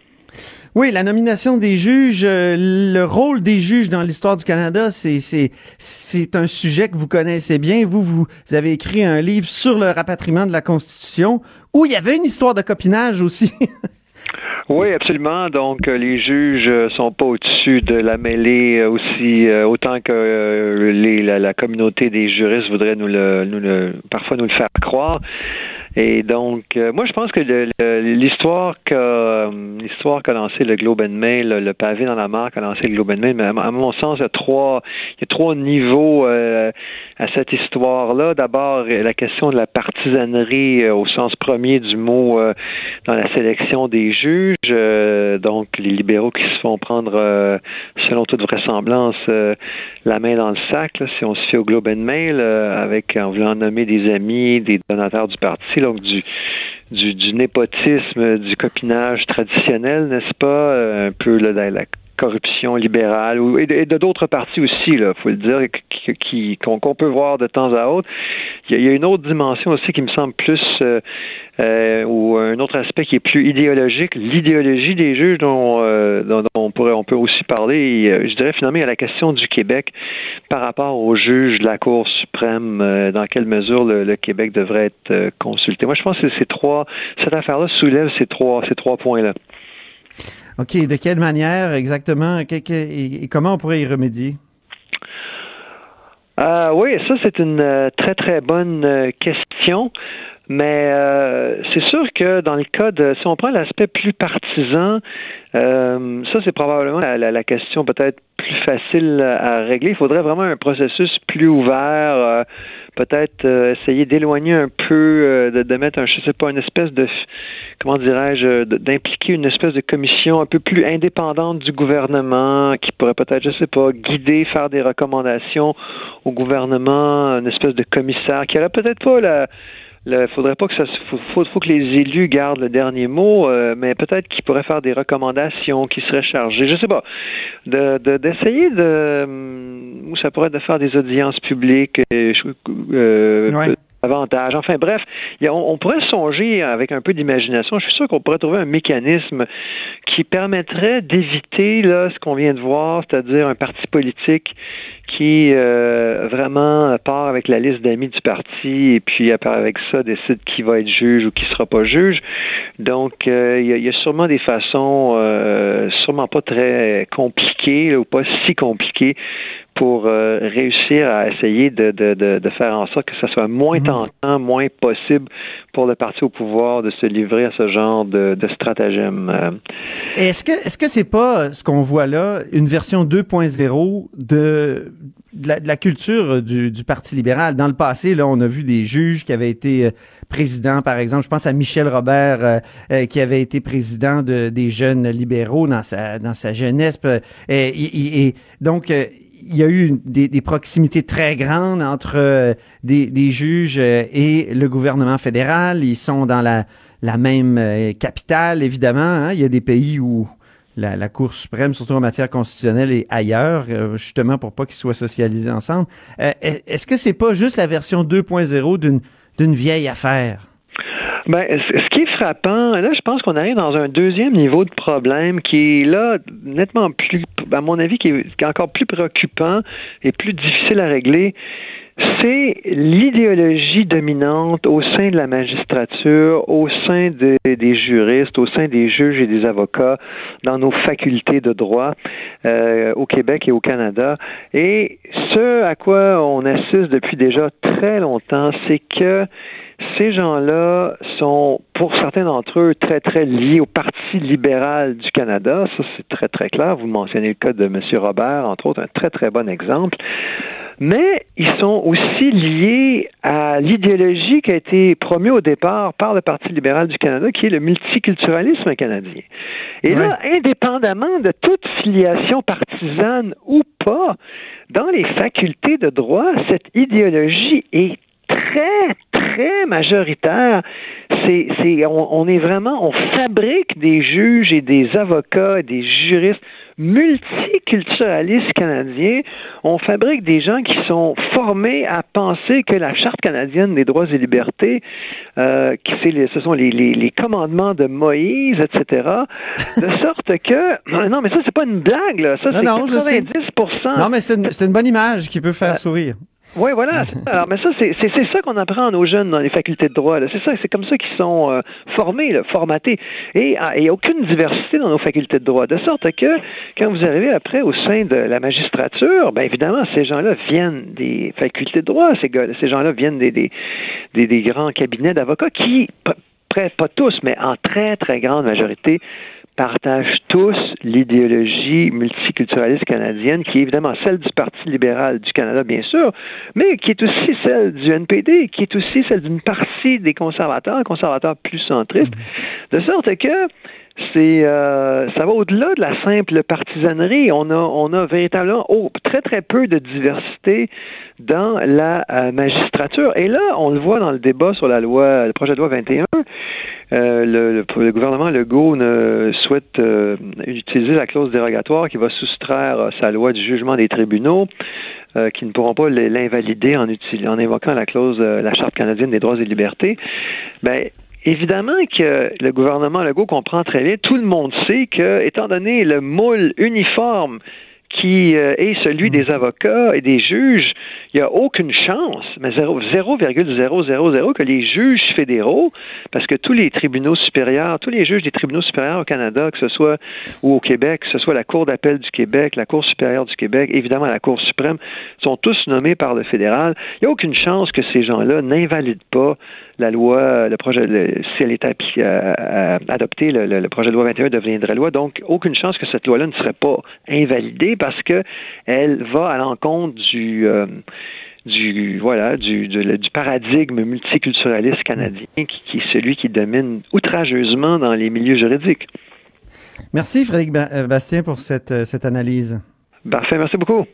Speaker 1: Oui, la nomination des juges, euh, le rôle des juges dans l'histoire du Canada, c'est un sujet que vous connaissez bien. Vous vous avez écrit un livre sur le rapatriement de la Constitution où il y avait une histoire de copinage aussi.
Speaker 10: Oui, absolument. Donc, euh, les juges euh, sont pas au-dessus de la mêlée euh, aussi autant que les, la, communauté des juristes voudrait nous le, nous le parfois nous le faire croire. Et donc, moi, je pense que l'histoire qu'a l'histoire qu'a lancé le Globe and Mail, le, pavé dans la mare qu'a lancé le Globe and Mail, mais à, mon sens, il y a trois, il y a trois niveaux à cette histoire-là. D'abord, la question de la partisanerie euh, au sens premier du mot euh, dans la sélection des juges. Euh, donc, les libéraux qui se font prendre, euh, selon toute vraisemblance, euh, la main dans le sac, là, si on se fie au Globe and Mail, avec en voulant nommer des amis, des donateurs du parti, donc du du, du népotisme, du copinage traditionnel, n'est-ce pas, euh, un peu là, la corruption libérale et de d'autres partis aussi, là, faut le dire, qui- qu'on peut voir de temps à autre. Il y, a, il une autre dimension aussi qui me semble plus, euh, euh, ou un autre aspect qui est plus idéologique, l'idéologie des juges dont, euh, on pourrait, on peut aussi parler. Je dirais finalement il y a la question du Québec par rapport aux juges de la Cour suprême, dans quelle mesure le, le Québec devrait être consulté. Moi, je pense que ces trois, cette affaire-là soulève ces trois, ces trois points-là.
Speaker 1: OK, de quelle manière exactement? Et comment on pourrait y remédier?
Speaker 10: Euh, oui, ça c'est une euh, très très bonne euh, question. Mais euh, c'est sûr que dans le cas de, si on prend l'aspect plus partisan, euh, ça c'est probablement la, la, la question peut-être plus facile à régler. Il faudrait vraiment un processus plus ouvert, euh, peut-être euh, essayer d'éloigner un peu, euh, de, de, mettre un, je sais pas, une espèce de, comment dirais-je, d'impliquer une espèce de commission un peu plus indépendante du gouvernement, qui pourrait peut-être, je sais pas, guider, faire des recommandations au gouvernement, une espèce de commissaire qui aurait peut-être pas la il faudrait pas que ça faut, faut, que les élus gardent le dernier mot, euh, mais peut-être qu'ils pourraient faire des recommandations qui seraient chargées, je sais pas, de d'essayer de, de, ou ça pourrait être de faire des audiences publiques, euh,
Speaker 1: ouais.
Speaker 10: avantages. Enfin bref, on, on, pourrait songer avec un peu d'imagination. Je suis sûr qu'on pourrait trouver un mécanisme qui permettrait d'éviter là ce qu'on vient de voir, c'est-à-dire un parti politique qui euh, vraiment part avec la liste d'amis du parti et puis avec ça décide qui va être juge ou qui sera pas juge. Donc euh, il y, y, a sûrement des façons euh, sûrement pas très compliquées ou pas si compliquées pour euh, réussir à essayer de, de, de, de, faire en sorte que ça soit moins tentant, moins possible pour le parti au pouvoir de se livrer à ce genre de, stratagème. Euh.
Speaker 1: Est-ce que est-ce que c'est pas ce qu'on voit là une version 2.0 de de la, culture du, Parti libéral. Dans le passé, là, on a vu des juges qui avaient été euh, présidents, par exemple. Je pense à Michel Robert, euh, euh, qui avait été président de, des jeunes libéraux dans sa, dans sa jeunesse. Et, donc, il y a eu des, proximités très grandes entre des, juges et le gouvernement fédéral. Ils sont dans la, la même capitale, évidemment. Hein. Il y a des pays où la, Cour suprême, surtout en matière constitutionnelle, est ailleurs, justement pour pas qu'ils soient socialisés ensemble. Est-ce que c'est pas juste la version 2.0 d'une d'une vieille affaire?
Speaker 10: Ben, ce qui est frappant, là, je pense qu'on arrive dans un deuxième niveau de problème qui est là nettement plus, à mon avis, qui est, encore plus préoccupant et plus difficile à régler. C'est l'idéologie dominante au sein de la magistrature, au sein de, des juristes, au sein des juges et des avocats, dans nos facultés de droit euh, au Québec et au Canada. Et ce à quoi on assiste depuis déjà très longtemps, c'est que ces gens-là sont, pour certains d'entre eux, très, très liés au Parti libéral du Canada. Ça, c'est très, très clair. Vous mentionnez le cas de M. Robert, entre autres, un très, très bon exemple. Mais ils sont aussi liés à l'idéologie qui a été promue au départ par le Parti libéral du Canada, qui est le multiculturalisme canadien. Et là, indépendamment de toute filiation partisane ou pas, dans les facultés de droit, cette idéologie est très, très majoritaire. C'est, c'est, on, on, est vraiment, on fabrique des juges et des avocats et des juristes multiculturalistes canadiens. On fabrique des gens qui sont formés à penser que la Charte canadienne des droits et libertés, euh, qui c'est les, ce sont les, les, les, commandements de Moïse, etc., de sorte que, non, mais ça, c'est pas une blague, là. Ça, c'est non, 90
Speaker 1: Non, mais c'est une, c'est une bonne image qui peut faire euh, sourire.
Speaker 10: Oui, voilà. Alors, mais ça, c'est ça qu'on apprend à nos jeunes dans les facultés de droit. C'est ça, c'est comme ça qu'ils sont euh, formés, là, formatés. Et il n'y a aucune diversité dans nos facultés de droit. De sorte que, quand vous arrivez après au sein de la magistrature, ben évidemment, ces gens-là viennent des facultés de droit. Ces, ces gens-là viennent des, des, des, des grands cabinets d'avocats qui, pas tous, mais en très, très grande majorité, partagent tous l'idéologie multiculturaliste canadienne, qui est évidemment celle du Parti libéral du Canada, bien sûr, mais qui est aussi celle du NPD, qui est aussi celle d'une partie des conservateurs, conservateurs plus centristes, de sorte que c'est euh, ça va au-delà de la simple partisanerie. On a on a véritablement oh, très très peu de diversité dans la euh, magistrature. Et là, on le voit dans le débat sur la loi, le projet de loi 21. Euh, le, le, gouvernement Legault ne souhaite euh, utiliser la clause dérogatoire qui va soustraire euh, sa loi du jugement des tribunaux, qui ne pourront pas l'invalider en, en invoquant la clause, la Charte canadienne des droits et libertés. Ben, Évidemment que le gouvernement Legault comprend très bien, tout le monde sait que, étant donné le moule uniforme qui euh, est celui des avocats et des juges, il n'y a aucune chance, mais 0,0000 que les juges fédéraux, parce que tous les tribunaux supérieurs, tous les juges des tribunaux supérieurs au Canada, que ce soit ou au Québec, que ce soit la Cour d'appel du Québec, la Cour supérieure du Québec, évidemment la Cour suprême, sont tous nommés par le fédéral. Il n'y a aucune chance que ces gens-là n'invalident pas la loi, le projet, si elle était adoptée, le, projet de loi 21 deviendrait loi. Donc, aucune chance que cette loi-là ne serait pas invalidée parce que elle va à l'encontre du euh, du voilà du, du paradigme multiculturaliste canadien qui, qui, est celui qui domine outrageusement dans les milieux juridiques.
Speaker 1: Merci Frédéric euh, Bastien pour cette, euh, cette analyse.
Speaker 10: Parfait, merci beaucoup.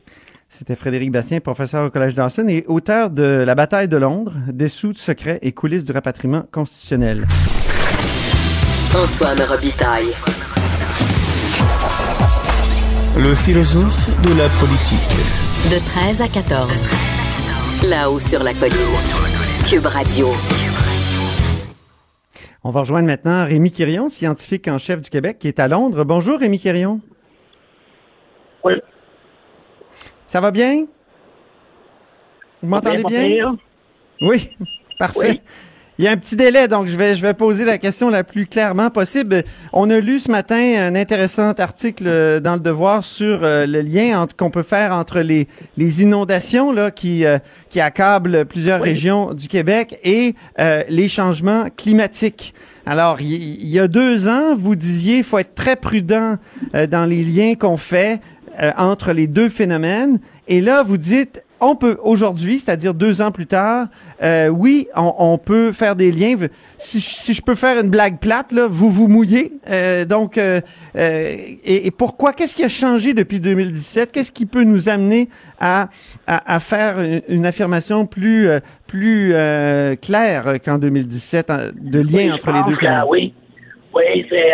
Speaker 1: C'était Frédéric Bastien, professeur au Collège Dawson et auteur de La bataille de Londres, dessous, secrets et coulisses du rapatriement constitutionnel.
Speaker 8: Antoine Robitaille.
Speaker 11: Le philosophe de la politique.
Speaker 8: De 13 à 14. Là-haut sur la colline. Cube Radio.
Speaker 1: On va rejoindre maintenant Rémi Quirion, scientifique en chef du Québec, qui est à Londres. Bonjour Rémi Quirion.
Speaker 12: Oui.
Speaker 1: Ça va bien? Vous m'entendez bien? Oui, parfait. Il y a un petit délai, donc je vais, je vais poser la question la plus clairement possible. On a lu ce matin un intéressant article euh, dans le Devoir sur euh, le lien qu'on peut faire entre les, les inondations là, qui, euh, qui accablent plusieurs régions du Québec et les changements climatiques. Alors, il y, a deux ans, vous disiez faut être très prudent dans les liens qu'on fait euh, entre les deux phénomènes. Et là, vous dites, on peut aujourd'hui, c'est-à-dire deux ans plus tard, euh, oui, on, peut faire des liens. Si, si, je peux faire une blague plate, là, vous vous mouillez. Euh, donc, euh, euh et, et, pourquoi? Qu'est-ce qui a changé depuis 2017 Qu'est-ce qui peut nous amener à, à, à faire une, affirmation plus plus claire qu'en 2017 de lien entre les deux phénomènes?
Speaker 12: Oui, oui, c'est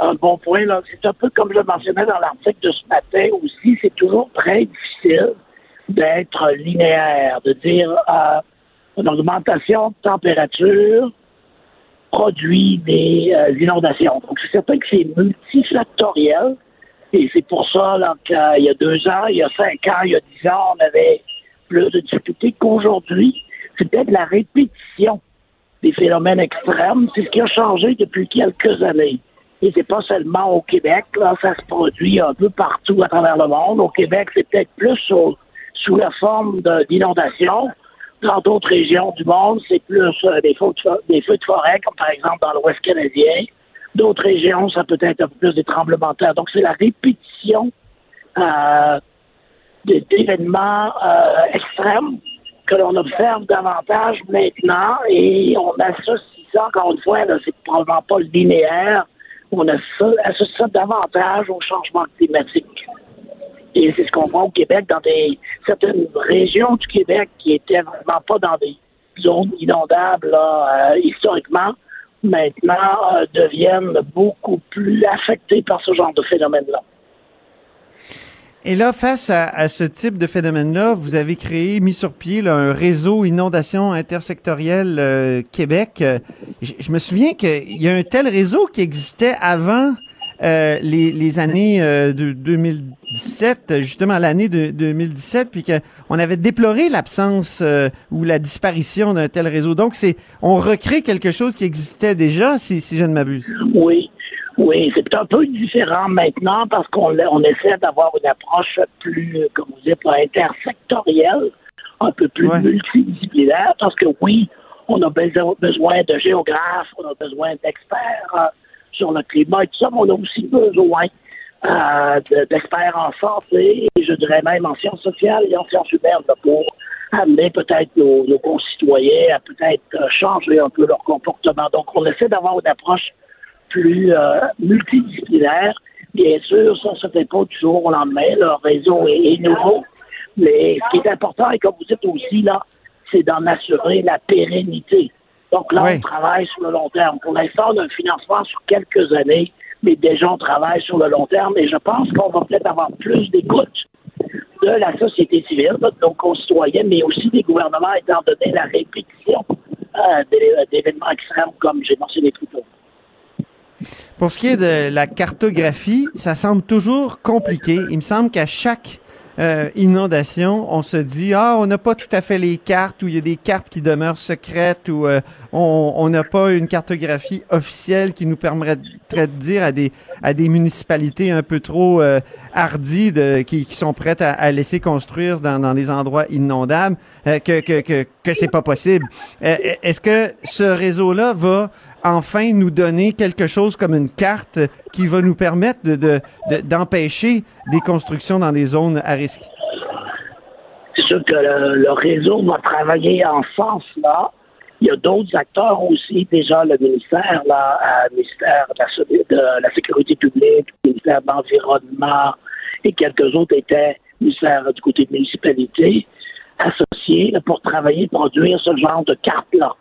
Speaker 12: un bon point. Là. C'est un peu comme je mentionnais dans l'article de ce matin aussi, c'est toujours très difficile d'être linéaire, de dire euh, une augmentation de température produit des euh, inondations. Donc c'est certain que c'est multifactoriel. Et c'est pour ça qu'il y a deux ans, il y a cinq ans, il y a dix ans, on avait plus de difficultés qu'aujourd'hui. C'est peut-être la répétition des phénomènes extrêmes. C'est ce qui a changé depuis quelques années. Et c'est pas seulement au Québec, là, ça se produit un peu partout à travers le monde. Au Québec, c'est peut-être plus sous la forme d'inondations. Dans d'autres régions du monde, c'est plus euh, des, feux de, forêt, comme par exemple dans l'Ouest canadien. D'autres régions, ça peut être un peu plus des tremblements de terre. Donc, c'est la répétition euh, d'événements euh, extrêmes que l'on observe davantage maintenant et on associe ça, encore une fois, c'est probablement pas linéaire, on associe ça davantage au changement climatique. Et c'est ce qu'on voit au Québec, dans certaines régions du Québec qui étaient vraiment pas dans des zones inondables euh, historiquement, maintenant euh, deviennent beaucoup plus affectées par ce genre de phénomène-là.
Speaker 1: Et là, face à, ce type de phénomène-là, vous avez créé, mis sur pied un réseau inondation intersectorielle euh, Québec. je, me souviens qu'il y a un tel réseau qui existait avant euh, les, années euh, de 2017, justement l'année de 2017, puis qu'on avait déploré l'absence ou la disparition d'un tel réseau. Donc, c'est on recrée quelque chose qui existait déjà, si, si je ne m'abuse.
Speaker 12: Oui. Oui, c'est un peu différent maintenant parce qu'on on essaie d'avoir une approche plus, comme vous dites, intersectorielle, un peu plus multidisciplinaire, parce que oui, on a besoin de géographes, on a besoin d'experts euh, sur le climat et tout ça, mais on a aussi besoin euh, d'experts en santé et je dirais même en sciences sociales et en sciences humaines pour amener peut-être nos, nos, concitoyens à peut-être euh, changer un peu leur comportement. Donc, on essaie d'avoir une approche plus euh, multidisciplinaire. Bien sûr, ça ne se fait pas du jour au lendemain. Le réseau est, nouveau. Mais ce qui est important, et comme vous dites aussi, là, c'est d'en assurer la pérennité. Donc là, on travaille sur le long terme. Pour l'instant, on a un financement sur quelques années, mais déjà, on travaille sur le long terme. Et je pense qu'on va peut-être avoir plus d'écoute de la société civile, de nos concitoyens, mais aussi des gouvernements, étant donné la répétition euh, d'événements extrêmes, comme j'ai mentionné plus tôt.
Speaker 1: Pour ce qui est de la cartographie, ça semble toujours compliqué. Il me semble qu'à chaque euh, inondation, on se dit ah on n'a pas tout à fait les cartes ou il y a des cartes qui demeurent secrètes ou euh, on n'a pas une cartographie officielle qui nous permettrait de dire à des à des municipalités un peu trop euh, hardies de, qui, qui sont prêtes à, à laisser construire dans, dans des endroits inondables euh, que que que, que c'est pas possible. Euh, Est-ce que ce réseau là va enfin nous donner quelque chose comme une carte qui va nous permettre de, de- de- d'empêcher des constructions dans des zones à risque.
Speaker 12: C'est sûr que le, le réseau va travailler en ce sens-là. Il y a d'autres acteurs aussi, déjà le ministère, là, euh, le ministère de la, Sécurité publique, le ministère de l'Environnement et quelques autres étaient ministère du côté de municipalité associés là, pour travailler, produire ce genre de carte-là.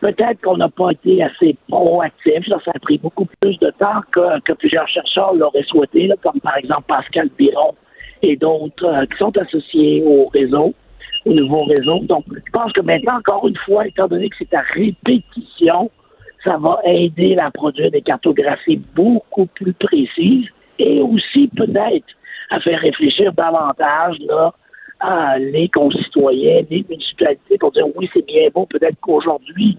Speaker 12: Peut-être qu'on n'a pas été assez proactif. Ça, ça a pris beaucoup plus de temps que, que plusieurs chercheurs l'auraient souhaité, là, comme par exemple Pascal Biron et d'autres euh, qui sont associés au réseau, au nouveau réseau. Donc, je pense que maintenant, encore une fois, étant donné que c'est à répétition, ça va aider à produire des cartographies beaucoup plus précises et aussi peut-être à faire réfléchir davantage là, à les concitoyens, les municipalités pour dire oui, c'est bien beau, peut-être qu'aujourd'hui,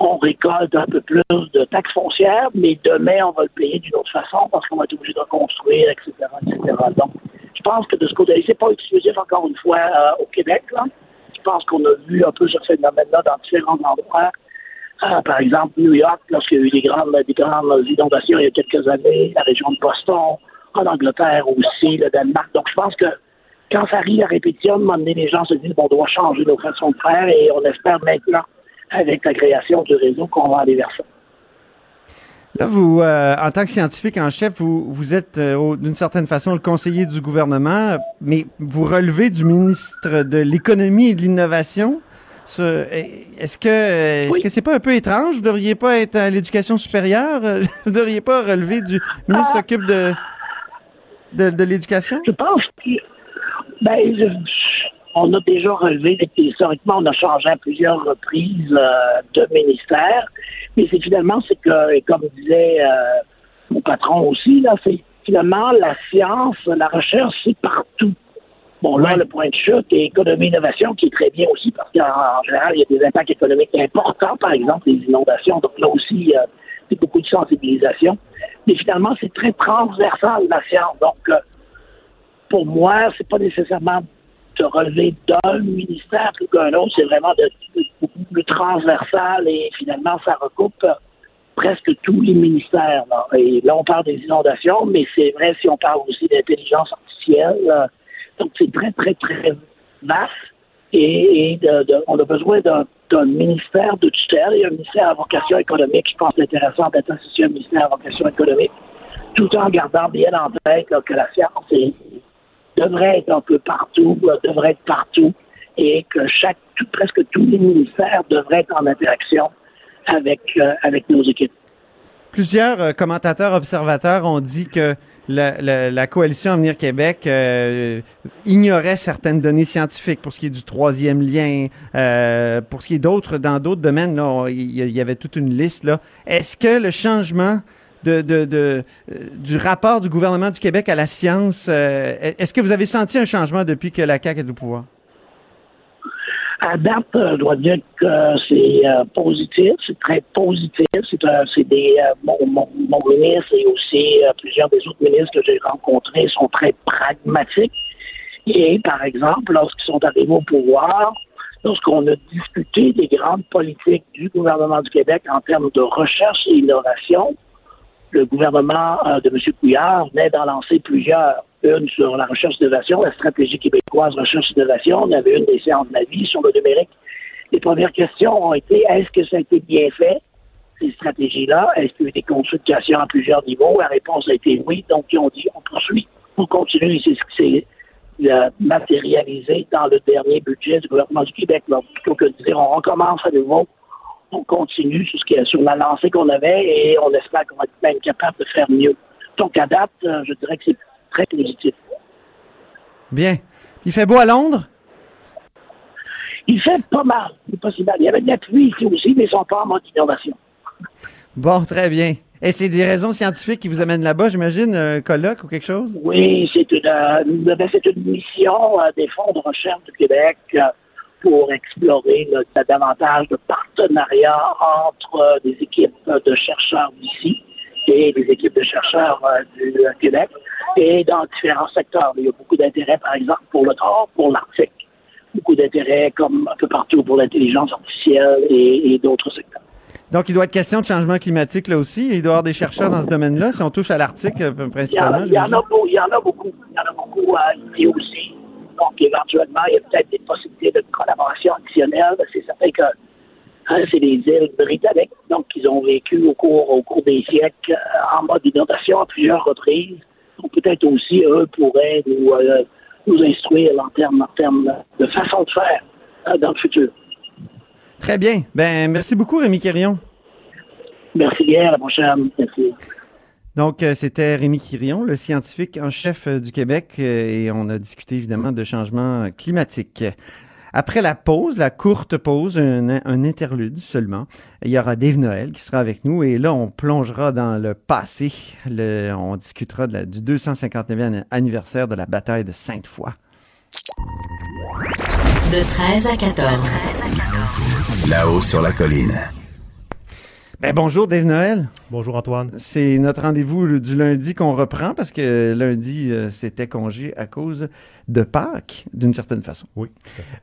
Speaker 12: on récolte un peu plus de taxes foncières, mais demain, on va le payer d'une autre façon parce qu'on va être obligé de reconstruire, etc., etc. Donc, je pense que de ce côté-là, c'est pas exclusif, encore une fois, euh, au Québec. Là. Je pense qu'on a vu un peu ce phénomène-là dans différents endroits. Euh, par exemple, New York, lorsqu'il y a eu des grandes, des grandes inondations il y a quelques années, la région de Boston, en Angleterre aussi, le Danemark. Donc, je pense que quand ça arrive à répétition, à un moment donné, les gens se disent bon, on doit changer nos façons de faire et on espère maintenant, avec la création du réseau, qu'on va aller vers ça.
Speaker 1: Là, vous, euh, en tant que scientifique en chef, vous, vous êtes euh, d'une certaine façon le conseiller du gouvernement, mais vous relevez du ministre de l'économie et de l'innovation. Ce- Est-ce que est-ce que c'est pas un peu étrange? Vous devriez pas être à l'éducation supérieure? Euh, Vous devriez pas relever du ministre qui s'occupe de, de, de l'éducation?
Speaker 12: Je pense que ben, on a déjà relevé, historiquement, on a changé à plusieurs reprises euh, de ministère, mais c'est finalement, c'est que, et comme disait euh, mon patron aussi, là, c'est finalement la science, la recherche, c'est partout. Bon, là, le point de chute est économie-innovation, qui est très bien aussi, parce qu'en en général, il y a des impacts économiques importants, par exemple, les inondations. Donc là aussi, euh, c'est beaucoup de sensibilisation. Mais finalement, c'est très transversal, la science. Donc, euh, pour moi, c'est pas nécessairement de relever d'un ministère plus qu'un autre, c'est vraiment de, beaucoup plus transversal et finalement, ça recoupe presque tous les ministères. là. Et là, on parle des inondations, mais c'est vrai si on parle aussi d'intelligence artificielle. euh, donc, c'est très, très, très vaste. Et, de- on a besoin d'un ministère de tutelle et un ministère à vocation économique. Je pense que intéressant d'être associé à un ministère à vocation économique, tout en gardant bien en tête que la science est- devrait être un peu partout, euh, devrait être partout, et que chaque, presque tous les ministères devraient être en interaction avec, euh, nos équipes.
Speaker 1: Plusieurs euh, commentateurs observateurs ont dit que la, coalition Avenir Québec ignorait certaines données scientifiques pour ce qui est du troisième lien, pour ce qui est d'autres, dans d'autres domaines, là, on- il y avait toute une liste. là. Est-ce que le changement euh, du rapport du gouvernement du Québec à la science, euh, est-ce que vous avez senti un changement depuis que la CAQ est au pouvoir?
Speaker 12: À date, je dois dire que c'est euh, positif, c'est très positif. C'est des mon, mon, mon ministre et aussi plusieurs des autres ministres que j'ai rencontrés sont très pragmatiques. Et par exemple, lorsqu'ils sont arrivés au pouvoir, lorsqu'on a discuté des grandes politiques du gouvernement du Québec en termes de recherche et innovation, le gouvernement euh, de M. Couillard venait d'en lancer plusieurs. Une sur la recherche d'innovation, la stratégie québécoise recherche innovation. On avait une des séances de la vie sur le numérique. Les premières questions ont été est-ce que ça a été bien fait, ces stratégies-là? Est-ce qu'il y a eu des consultations à plusieurs niveaux? La réponse a été oui. Donc, ils ont dit on poursuit, on continue. C'est ce qui s'est euh, matérialisé dans le dernier budget du gouvernement du Québec. Donc, plutôt que de dire on recommence à nouveau, on continue sur, ce qui sur la lancée qu'on avait et on espère qu'on va être même capable de faire mieux. Donc, à date, euh, je dirais que c'est très positif.
Speaker 1: Bien. Il fait beau à Londres?
Speaker 12: Il fait pas mal, c'est pas si mal. Il y avait de la pluie ici aussi, mais ils sont pas en mode innovation.
Speaker 1: Bon, très bien. Et c'est des raisons scientifiques qui vous amènent là-bas, j'imagine, un colloque ou quelque chose?
Speaker 12: Oui, c'est une, euh, ben, c'est une mission euh, des fonds de recherche du Québec euh, pour explorer là, davantage de partenariats entre euh, des équipes de chercheurs d'ici et des équipes de chercheurs euh, du euh, Québec et dans différents secteurs. Il y a beaucoup d'intérêt, par exemple, pour le Nord, pour l'Arctique, beaucoup d'intérêt comme un peu partout pour l'intelligence artificielle et, et d'autres secteurs.
Speaker 1: Donc, il doit être question de changement climatique là aussi. Il doit y avoir des chercheurs dans ce domaine-là. Si on touche à l'Arctique, euh,
Speaker 12: Il y, en,
Speaker 1: principalement.
Speaker 12: il y en a, beau- il y en a beaucoup. Il y en a beaucoup aussi. Donc, éventuellement, il y a peut-être des possibilités de collaboration additionnelle. C'est certain que hein, c'est des îles britanniques, donc ils ont vécu au cours, au cours des siècles euh, en mode inondation à plusieurs reprises. Donc, peut-être aussi, eux pourraient nous, euh, nous instruire en termes, en termes de façon de faire euh, dans le futur.
Speaker 1: Très bien. Ben, merci beaucoup, Rémi Quirion.
Speaker 12: Merci bien, à la prochaine. Merci.
Speaker 1: Donc, euh, c'était Rémi Quirion, le scientifique en chef euh, du Québec, euh, et on a discuté évidemment de changement climatique. Après la pause, la courte pause, un, un interlude seulement, il y aura Dave Noël qui sera avec nous et là, on plongera dans le passé. Le- on discutera de la- du 259e anniversaire de la bataille de Sainte-Foy.
Speaker 8: De 13 à 14.
Speaker 7: Là-haut sur la colline.
Speaker 1: Ben, bonjour Dave Noël.
Speaker 13: Bonjour Antoine.
Speaker 1: C'est notre rendez-vous du lundi qu'on reprend parce que lundi, euh, c'était congé à cause de Pâques, d'une certaine façon.
Speaker 13: Oui.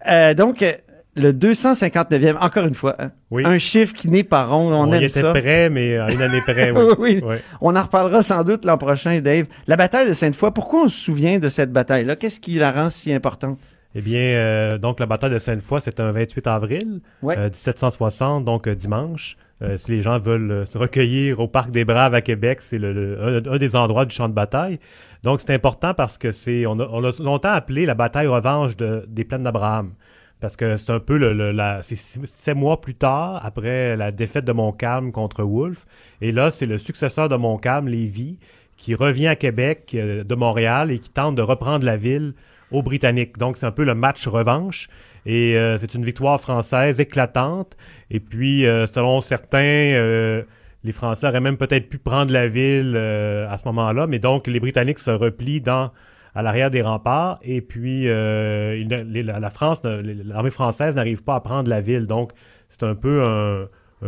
Speaker 1: Euh, donc, euh, le 259e, encore une fois, hein,
Speaker 13: Oui.
Speaker 1: un chiffre qui n'est pas rond, on,
Speaker 13: On,
Speaker 1: aime
Speaker 13: y était
Speaker 1: ça.
Speaker 13: prêt, mais à une année près, oui.
Speaker 1: oui. On en reparlera sans doute l'an prochain, Dave. La bataille de Sainte-Foy, pourquoi on se souvient de cette bataille-là? Qu'est-ce qui la rend si importante?
Speaker 13: Eh bien, euh, donc la bataille de Sainte-Foy, c'est un 28 avril
Speaker 1: Ouais.
Speaker 13: euh, 1760, donc euh, dimanche. Euh, si les gens veulent euh, se recueillir au Parc des Braves à Québec, c'est le, un, des endroits du champ de bataille. Donc c'est important parce que c'est on on a longtemps appelé la bataille revanche de- des plaines d'Abraham. Parce que c'est un peu le, c'est six, sept mois plus tard, après la défaite de Montcalm contre Wolfe. Et là, c'est le successeur de Montcalm, Lévis, qui revient à Québec euh, de Montréal et qui tente de reprendre la ville aux Britanniques. Donc, c'est un peu le match revanche. Et euh, c'est une victoire française éclatante. Et puis, euh, selon certains, euh, les Français auraient même peut-être pu prendre la ville euh, à ce moment-là. Mais donc, les Britanniques se replient dans à l'arrière des remparts. Et puis, euh, la, France, l'armée française n'arrive pas à prendre la ville. Donc, c'est un peu un,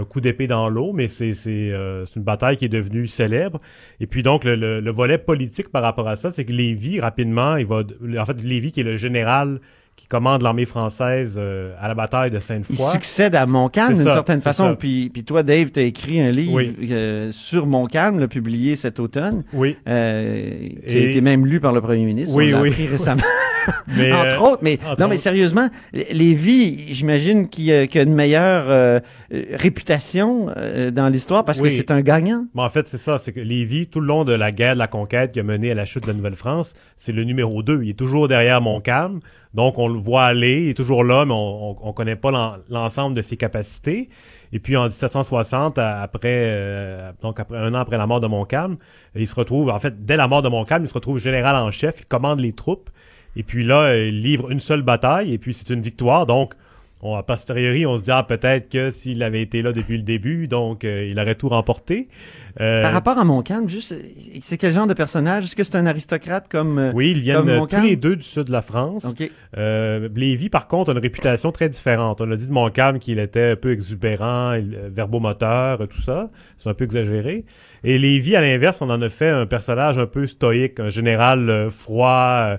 Speaker 13: coup d'épée dans l'eau, mais c'est euh, une bataille qui est devenue célèbre. Et puis donc, le, le- le volet politique par rapport à ça, c'est que Lévis, rapidement, il va... En fait, Lévis, qui est le général qui commande l'armée française euh, à la bataille de
Speaker 1: Il
Speaker 13: Sainte-Foy.
Speaker 1: succède à Montcalm d'une certaine façon. Puis, puis toi, Dave, tu as écrit un livre
Speaker 13: Oui.
Speaker 1: euh, sur Montcalm, l'a publié cet automne,
Speaker 13: Oui.
Speaker 1: euh, qui a été même lu par le premier ministre.
Speaker 13: Oui,
Speaker 1: on
Speaker 13: oui.
Speaker 1: appris récemment.
Speaker 13: Mais,
Speaker 1: entre
Speaker 13: euh,
Speaker 1: autres, mais
Speaker 13: entre
Speaker 1: non, mais sérieusement, Lévis, j'imagine qu'il a, qu'il a une meilleure euh, euh, réputation euh, dans l'histoire parce que c'est un gagnant.
Speaker 13: En fait, c'est ça, c'est que Lévis, tout le long de la guerre de la conquête qui a mené à la chute de la Nouvelle-France, c'est le numéro 2. Il est toujours derrière Montcalm. Donc, on le voit aller, il est toujours là, mais on, on, on connaît pas l'en- l'ensemble de ses capacités. Et puis, en 1760, à- après, euh, donc après un an après la mort de Montcalm, il se retrouve, en fait, dès la mort de Montcalm, il se retrouve général en chef, il commande les troupes. Et puis là, il livre une seule bataille, et puis c'est une victoire. Donc, on, a posteriori, on se dit, ah, peut-être que s'il avait été là depuis le début, donc euh, il aurait tout remporté. Euh,
Speaker 1: Par rapport à Montcalm, juste, c'est quel genre de personnage? Est-ce que c'est un aristocrate comme euh,
Speaker 13: oui, ils viennent euh, tous les deux du sud de la France.
Speaker 1: OK.
Speaker 13: Euh, Lévis, par contre, a une réputation très différente. On a dit de Montcalm qu'il était un peu exubérant, verbomoteur, tout ça. C'est un peu exagéré. Et Lévis, à l'inverse, on en a fait un personnage un peu stoïque, un général froid,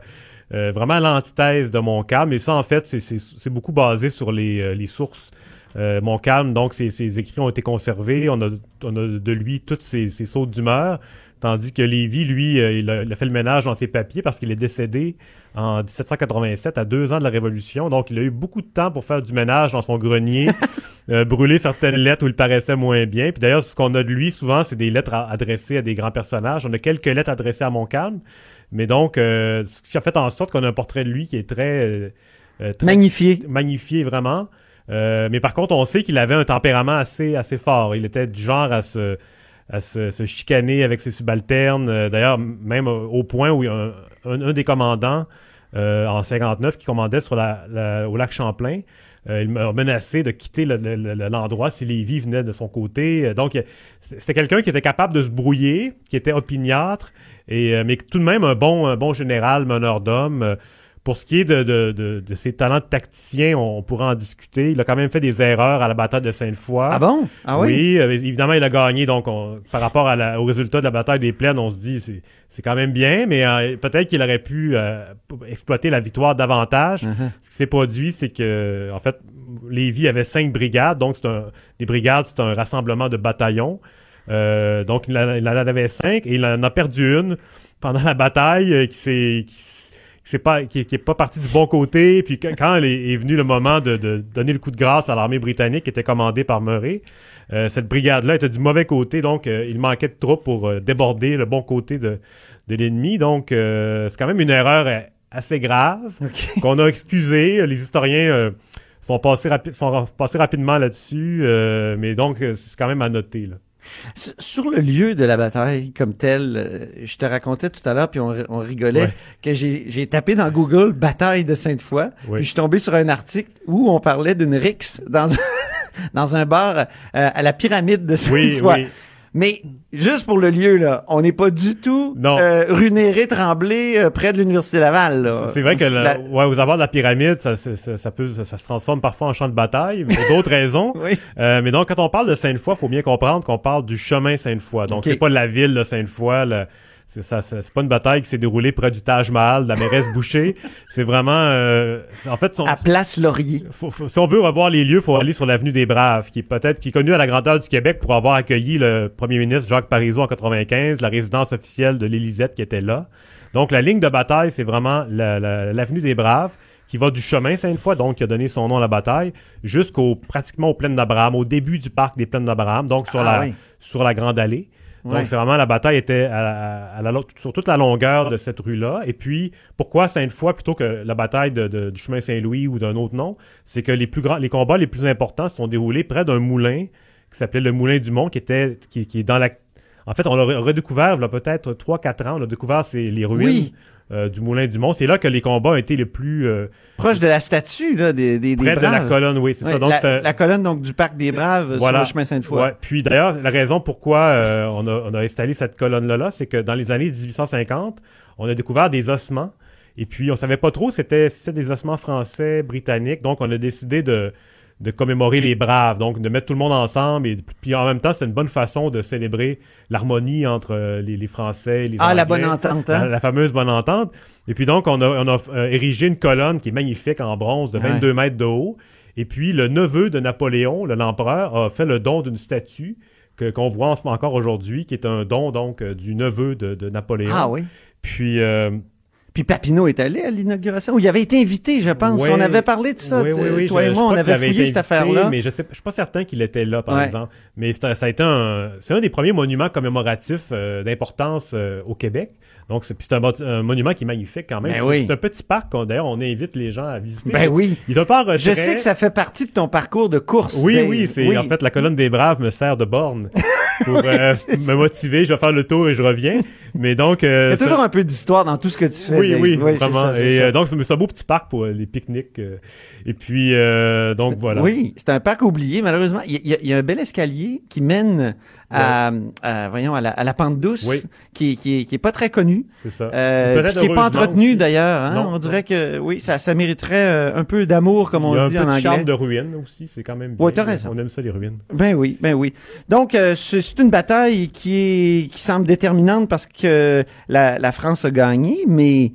Speaker 13: euh, vraiment l'antithèse de Montcalm. Et ça, en fait, c'est- beaucoup basé sur les, euh, les sources. Euh, Montcalm, donc, ses, ses écrits ont été conservés. On a, on a de lui toutes ses, ses sautes d'humeur. Tandis que Lévy, lui, euh, il, a, il a fait le ménage dans ses papiers parce qu'il est décédé en 1787, à deux ans de la Révolution. Donc, il a eu beaucoup de temps pour faire du ménage dans son grenier, euh, brûler certaines lettres où il paraissait moins bien. Puis d'ailleurs, ce qu'on a de lui, souvent, c'est des lettres à- adressées à des grands personnages. On a quelques lettres adressées à Montcalm. Mais donc, euh, ce qui a fait en sorte qu'on a un portrait de lui qui est très... euh, euh, très-
Speaker 1: Magnifié.
Speaker 13: Magnifié, vraiment. Euh, mais par contre, on sait qu'il avait un tempérament assez, assez fort. Il était du genre à se, à se, se chicaner avec ses subalternes. D'ailleurs, même au, point où un, un- un des commandants en 59 qui commandait sur la, la- au lac Champlain, Euh, il m'a menacé de quitter le- le- le- l'endroit si Lévis venait de son côté. Donc, c'était quelqu'un qui était capable de se brouiller, qui était opiniâtre, et, euh, mais tout de même un bon, un bon général, meneur d'hommes. Euh, Pour ce qui est de, de, de, de ses talents de tacticien, on, pourra en discuter. Il a quand même fait des erreurs à la bataille de Sainte-Foy.
Speaker 1: Ah bon? Ah oui?
Speaker 13: euh, évidemment, il a gagné. Donc, on- par rapport à la- au résultat de la bataille des plaines, on se dit c'est c'est quand même bien, mais euh, peut-être qu'il aurait pu euh, exploiter la victoire davantage.
Speaker 1: Uh-huh.
Speaker 13: Ce qui s'est produit, c'est que, en fait, Lévis avait cinq brigades. Donc, c'est un, des brigades, c'est un rassemblement de bataillons. Euh, donc, il en, il en avait cinq et il en a perdu une pendant la bataille euh, qui s'est s'est pas qui, qui est pas parti du bon côté. Puis quand, est, est venu le moment de, de donner le coup de grâce à l'armée britannique qui était commandée par Murray, euh, cette brigade-là était du mauvais côté, donc euh, il manquait de troupes pour euh, déborder le bon côté de, de l'ennemi. Donc c'est quand même une erreur assez grave qu'on a excusée. Les historiens sont passés, rapi- sont passés rapidement là-dessus, mais donc c'est quand même à noter. Là.
Speaker 1: Sur le lieu de la bataille comme tel, euh, je te racontais tout à l'heure, puis on, ri- on rigolait,
Speaker 13: Ouais.
Speaker 1: que j'ai tapé dans Google bataille de Sainte-Foy,
Speaker 13: Oui.
Speaker 1: puis je suis tombé sur un article où on parlait d'une rixe dans un, dans un bar euh, à la pyramide de
Speaker 13: Oui,
Speaker 1: Sainte-Foy.
Speaker 13: oui.
Speaker 1: Mais juste pour le lieu, là, on n'est pas du tout euh, rue Néré-Tremblay, euh, près de l'Université Laval. là.
Speaker 13: C'est vrai que le-
Speaker 1: la-
Speaker 13: ouais, aux abords de la pyramide, ça, ça, ça- ça peut, ça, se transforme parfois en champ de bataille, mais pour d'autres raisons.
Speaker 1: Oui.
Speaker 13: Euh, mais donc, quand on parle de Sainte-Foy, il faut bien comprendre qu'on parle du chemin Sainte-Foy. Donc, c'est pas la ville de Sainte-Foy. le- C'est ça, c'est pas une bataille qui s'est déroulée près du Taj Mahal, de la mairesse Boucher. C'est vraiment, euh, en fait, son-
Speaker 1: à Place Laurier.
Speaker 13: faut- faut- si on veut revoir les lieux, il faut aller sur l'avenue des Braves, qui est peut-être qui est connue à la grandeur du Québec pour avoir accueilli le premier ministre Jacques Parizeau en 95, la résidence officielle de l'Élysée qui était là. Donc la ligne de bataille, c'est vraiment la- la- l'avenue des Braves qui va du chemin Sainte-Foy, donc qui a donné son nom à la bataille, jusqu'au pratiquement aux plaines d'Abraham, au début du parc des plaines d'Abraham, donc sur
Speaker 1: Ah
Speaker 13: la
Speaker 1: oui.
Speaker 13: sur la grande allée. Donc, c'est vraiment la bataille était à, à- à la lo- sur toute la longueur de cette rue-là. Et puis, pourquoi Sainte-Foy plutôt que la bataille de- de- du chemin Saint-Louis ou d'un autre nom? C'est que les plus grands, les combats les plus importants se sont déroulés près d'un moulin qui s'appelait le Moulin du Mont, qui était, qui, qui est dans la, en fait, on l'a re- redécouvert, il y a peut-être 3-4 ans, on a découvert c'est les ruines
Speaker 1: Oui.
Speaker 13: Euh, du Moulin du Mont. C'est là que les combats ont été les plus, euh,
Speaker 1: Proche de la statue, là, des, des, des
Speaker 13: près de la
Speaker 1: Braves.
Speaker 13: colonne, oui, c'est
Speaker 1: Ouais,
Speaker 13: ça. Donc,
Speaker 1: la, colonne donc du parc des Braves
Speaker 13: Voilà.
Speaker 1: sur le chemin Sainte-Foy.
Speaker 13: Ouais. Puis d'ailleurs, la raison pourquoi euh, on, a, on a installé cette colonne-là, là, c'est que dans les années 1850, on a découvert des ossements. Et puis, on savait pas trop si c'était si c'était des ossements français, britanniques. Donc, on a décidé de, de commémorer les braves, donc de mettre tout le monde ensemble. Et puis, en même temps, c'est une bonne façon de célébrer l'harmonie entre euh, les, les Français et les
Speaker 1: Ah, la bonne entente, hein?
Speaker 13: La, la fameuse bonne entente. Et puis donc, on a, on a euh, érigé une colonne qui est magnifique en bronze de
Speaker 1: Ouais.
Speaker 13: 22 mètres de haut. Et puis, le neveu de Napoléon, le- l'empereur, a fait le don d'une statue que- qu'on voit en ce moment encore aujourd'hui, qui est un don donc euh, du neveu de, de Napoléon.
Speaker 1: Ah oui.
Speaker 13: Puis, euh,
Speaker 1: Puis Papineau est allé à l'inauguration. Où il avait été invité, je pense. On avait parlé de ça.
Speaker 13: Oui, oui,
Speaker 1: Toi
Speaker 13: je-
Speaker 1: et moi, on avait fouillé cette affaire-là.
Speaker 13: Mais je sais, je suis pas certain qu'il était là, par
Speaker 1: Ouais.
Speaker 13: exemple. Mais c'est un- ça a été un, c'est un des premiers monuments commémoratifs euh, d'importance euh, au Québec. Donc, c'est un, monument qui est magnifique quand même.
Speaker 1: Ben
Speaker 13: C'est-
Speaker 1: oui.
Speaker 13: Un petit parc qu'on, d'ailleurs, on invite les gens à visiter.
Speaker 1: Ben oui.
Speaker 13: Il pas en.
Speaker 1: Je sais que ça fait partie de ton parcours de course.
Speaker 13: Oui,
Speaker 1: Dave.
Speaker 13: oui, c'est en fait la colonne des braves me sert de borne pour euh, me motiver. Je vais faire le tour et je reviens. Mais donc,
Speaker 1: Il y
Speaker 13: euh,
Speaker 1: a toujours
Speaker 13: ça-
Speaker 1: un peu d'histoire dans tout ce que tu fais.
Speaker 13: oui,
Speaker 1: Dave.
Speaker 13: oui,
Speaker 1: c'est
Speaker 13: vraiment.
Speaker 1: ça,
Speaker 13: et euh, donc, c'est un beau petit parc pour euh, les pique-niques. euh, et puis, euh, donc voilà.
Speaker 1: Oui, c'est un parc oublié, malheureusement. Il y, a- il y a un bel escalier qui mène à, à- voyons, à la, à la pente douce,
Speaker 13: Oui.
Speaker 1: qui, qui, est- qui est pas très connue.
Speaker 13: C'est ça.
Speaker 1: Euh, qui est pas entretenu d'ailleurs. hein. On dirait que oui, ça, ça mériterait euh, un peu d'amour, comme
Speaker 13: Il y a
Speaker 1: on
Speaker 13: un
Speaker 1: dit en anglais.
Speaker 13: charme de ruines aussi, c'est quand même bien.
Speaker 1: Ouais, t'as raison.
Speaker 13: On aime ça, les ruines.
Speaker 1: Ben oui, ben oui. Donc, euh, c'est c'est une bataille qui, est, qui semble déterminante parce que la, la France a gagné, mais,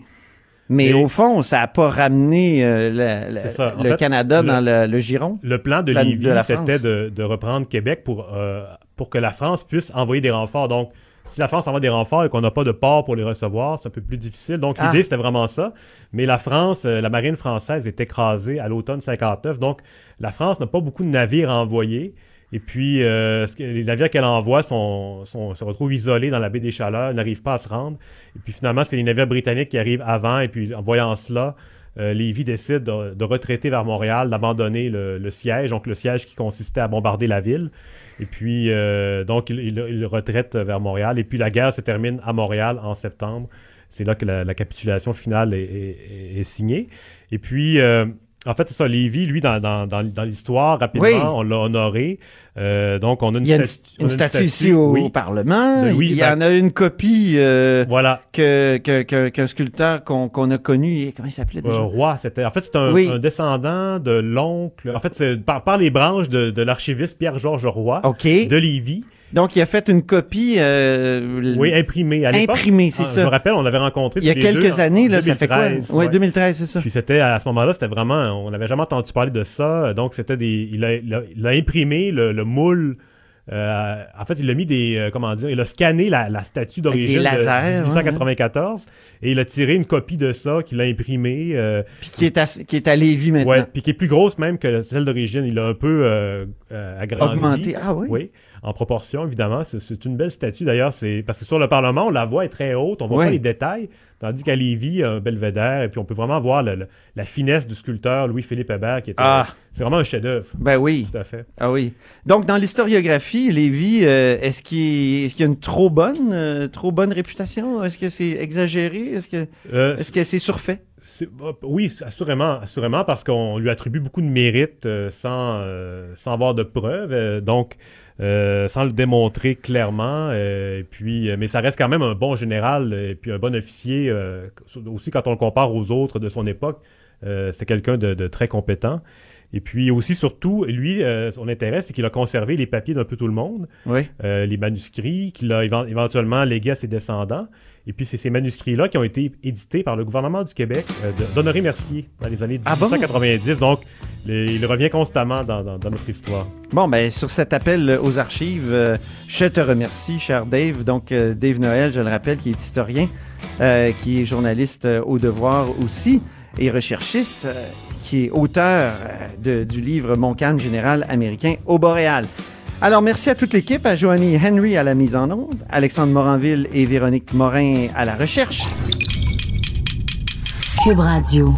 Speaker 1: mais
Speaker 13: Et-
Speaker 1: au fond, ça n'a pas ramené euh, le
Speaker 13: fait,
Speaker 1: Canada
Speaker 13: le-
Speaker 1: dans le, giron.
Speaker 13: Le plan de Lévis, c'était de, de reprendre Québec pour, euh, pour que la France puisse envoyer des renforts. Donc, si la France envoie des renforts et qu'on n'a pas de port pour les recevoir, c'est un peu plus difficile. Donc,
Speaker 1: Ah.
Speaker 13: l'idée, c'était vraiment ça. Mais la France, euh, la marine française est écrasée à l'automne 59. Donc, la France n'a pas beaucoup de navires à envoyer. Et puis, euh, les navires qu'elle envoie sont, sont- se retrouvent isolés dans la baie des Chaleurs, n'arrivent pas à se rendre. Et puis, finalement, c'est les navires britanniques qui arrivent avant. Et puis, en voyant cela, euh, décide de, de retraiter vers Montréal, d'abandonner le, le siège, donc le siège qui consistait à bombarder la ville. Et puis, euh, donc, il, il- il retraite vers Montréal. Et puis, la guerre se termine à Montréal en septembre. C'est là que la, la capitulation finale est, est- est signée. Et puis, euh, En fait, c'est ça, Lévi, lui, dans, dans, dans, dans l'histoire, rapidement,
Speaker 1: Oui.
Speaker 13: on l'a honoré. Euh, donc, on a une,
Speaker 1: statue ici au,
Speaker 13: oui,
Speaker 1: au Parlement.
Speaker 13: Louis
Speaker 1: Il y en a une copie euh,
Speaker 13: Voilà.
Speaker 1: que, que, que- qu'un sculpteur qu'on, qu'on a connu. Comment il s'appelait déjà?
Speaker 13: Euh, roi, c'était. En fait, c'est un,
Speaker 1: Oui.
Speaker 13: un descendant de l'oncle. En fait, c'est par, par les branches de, de l'archiviste Pierre-Georges Roy de Lévis.
Speaker 1: Donc, il a fait une copie. euh,
Speaker 13: Oui, imprimé. À l'époque,
Speaker 1: Imprimé, c'est
Speaker 13: ah,
Speaker 1: ça.
Speaker 13: Je me rappelle, on l'avait rencontré.
Speaker 1: Il y a quelques années, là, ça fait quoi?
Speaker 13: 2013,
Speaker 1: Ouais,
Speaker 13: ouais.
Speaker 1: 2013, c'est ça.
Speaker 13: Puis c'était à ce moment-là, c'était vraiment, on n'avait jamais entendu parler de ça. Donc c'était des, il a, il a, il a imprimé le, le moule. euh, en fait, il a mis des, euh, comment dire, il a scanné la, la statue d'origine de 1894 et il a tiré une copie de ça qu'il a imprimé. euh,
Speaker 1: Puis qui est à, qui est à Lévis maintenant.
Speaker 13: Ouais, puis qui est plus grosse même que celle d'origine. Il a un peu agrandi.
Speaker 1: Augmenté. Ah oui?
Speaker 13: Oui, en proportion, évidemment. C'est- une belle statue, d'ailleurs. C'est Parce que sur le Parlement, on la voit, est très haute. On voit
Speaker 1: Ouais.
Speaker 13: pas les détails. Tandis qu'à Lévis, un belvédère. Et puis, on peut vraiment voir le- le- la finesse du sculpteur Louis-Philippe Hébert. qui était
Speaker 1: Ah.
Speaker 13: C'est vraiment un chef-d'œuvre.
Speaker 1: Ben oui.
Speaker 13: Tout à fait.
Speaker 1: Ah oui. Donc, dans l'historiographie, Lévis, euh, est-ce qu'il y a une trop bonne, euh, trop bonne réputation? Est-ce que c'est exagéré? Est-ce que
Speaker 13: Euh,
Speaker 1: que c'est surfait?
Speaker 13: C'est- euh, Oui, assurément, assurément, parce qu'on lui attribue beaucoup de mérite euh, sans, euh, sans avoir de preuves, euh, donc euh, sans le démontrer clairement. euh, et puis, euh, mais ça reste quand même un bon général et puis un bon officier, aussi quand on le compare aux autres de son époque. c'est quelqu'un de, de très compétent. Et puis aussi, surtout, lui, euh, son intérêt, c'est qu'il a conservé les papiers d'un peu tout le monde,
Speaker 1: Oui.
Speaker 13: euh, les manuscrits qu'il a évent- éventuellement légués à ses descendants. Et puis, c'est ces manuscrits-là qui ont été édités par le gouvernement du Québec euh, d'Honoré Mercier dans les années
Speaker 1: Ah bon?
Speaker 13: 1890. Donc, les- il revient constamment dans, dans- dans notre histoire.
Speaker 1: Bon, ben sur cet appel aux archives, euh, je te remercie, cher Dave. Donc, euh, Dave Noël, je le rappelle, qui est historien, euh, qui est journaliste euh, au devoir aussi, et recherchiste, euh, qui est auteur euh, de- du livre Mon calme général américain au Boréal. Alors, merci à toute l'équipe, à Joanie Henry à la mise en onde, Alexandre Moranville et Véronique Morin à la recherche.
Speaker 8: Cube Radio.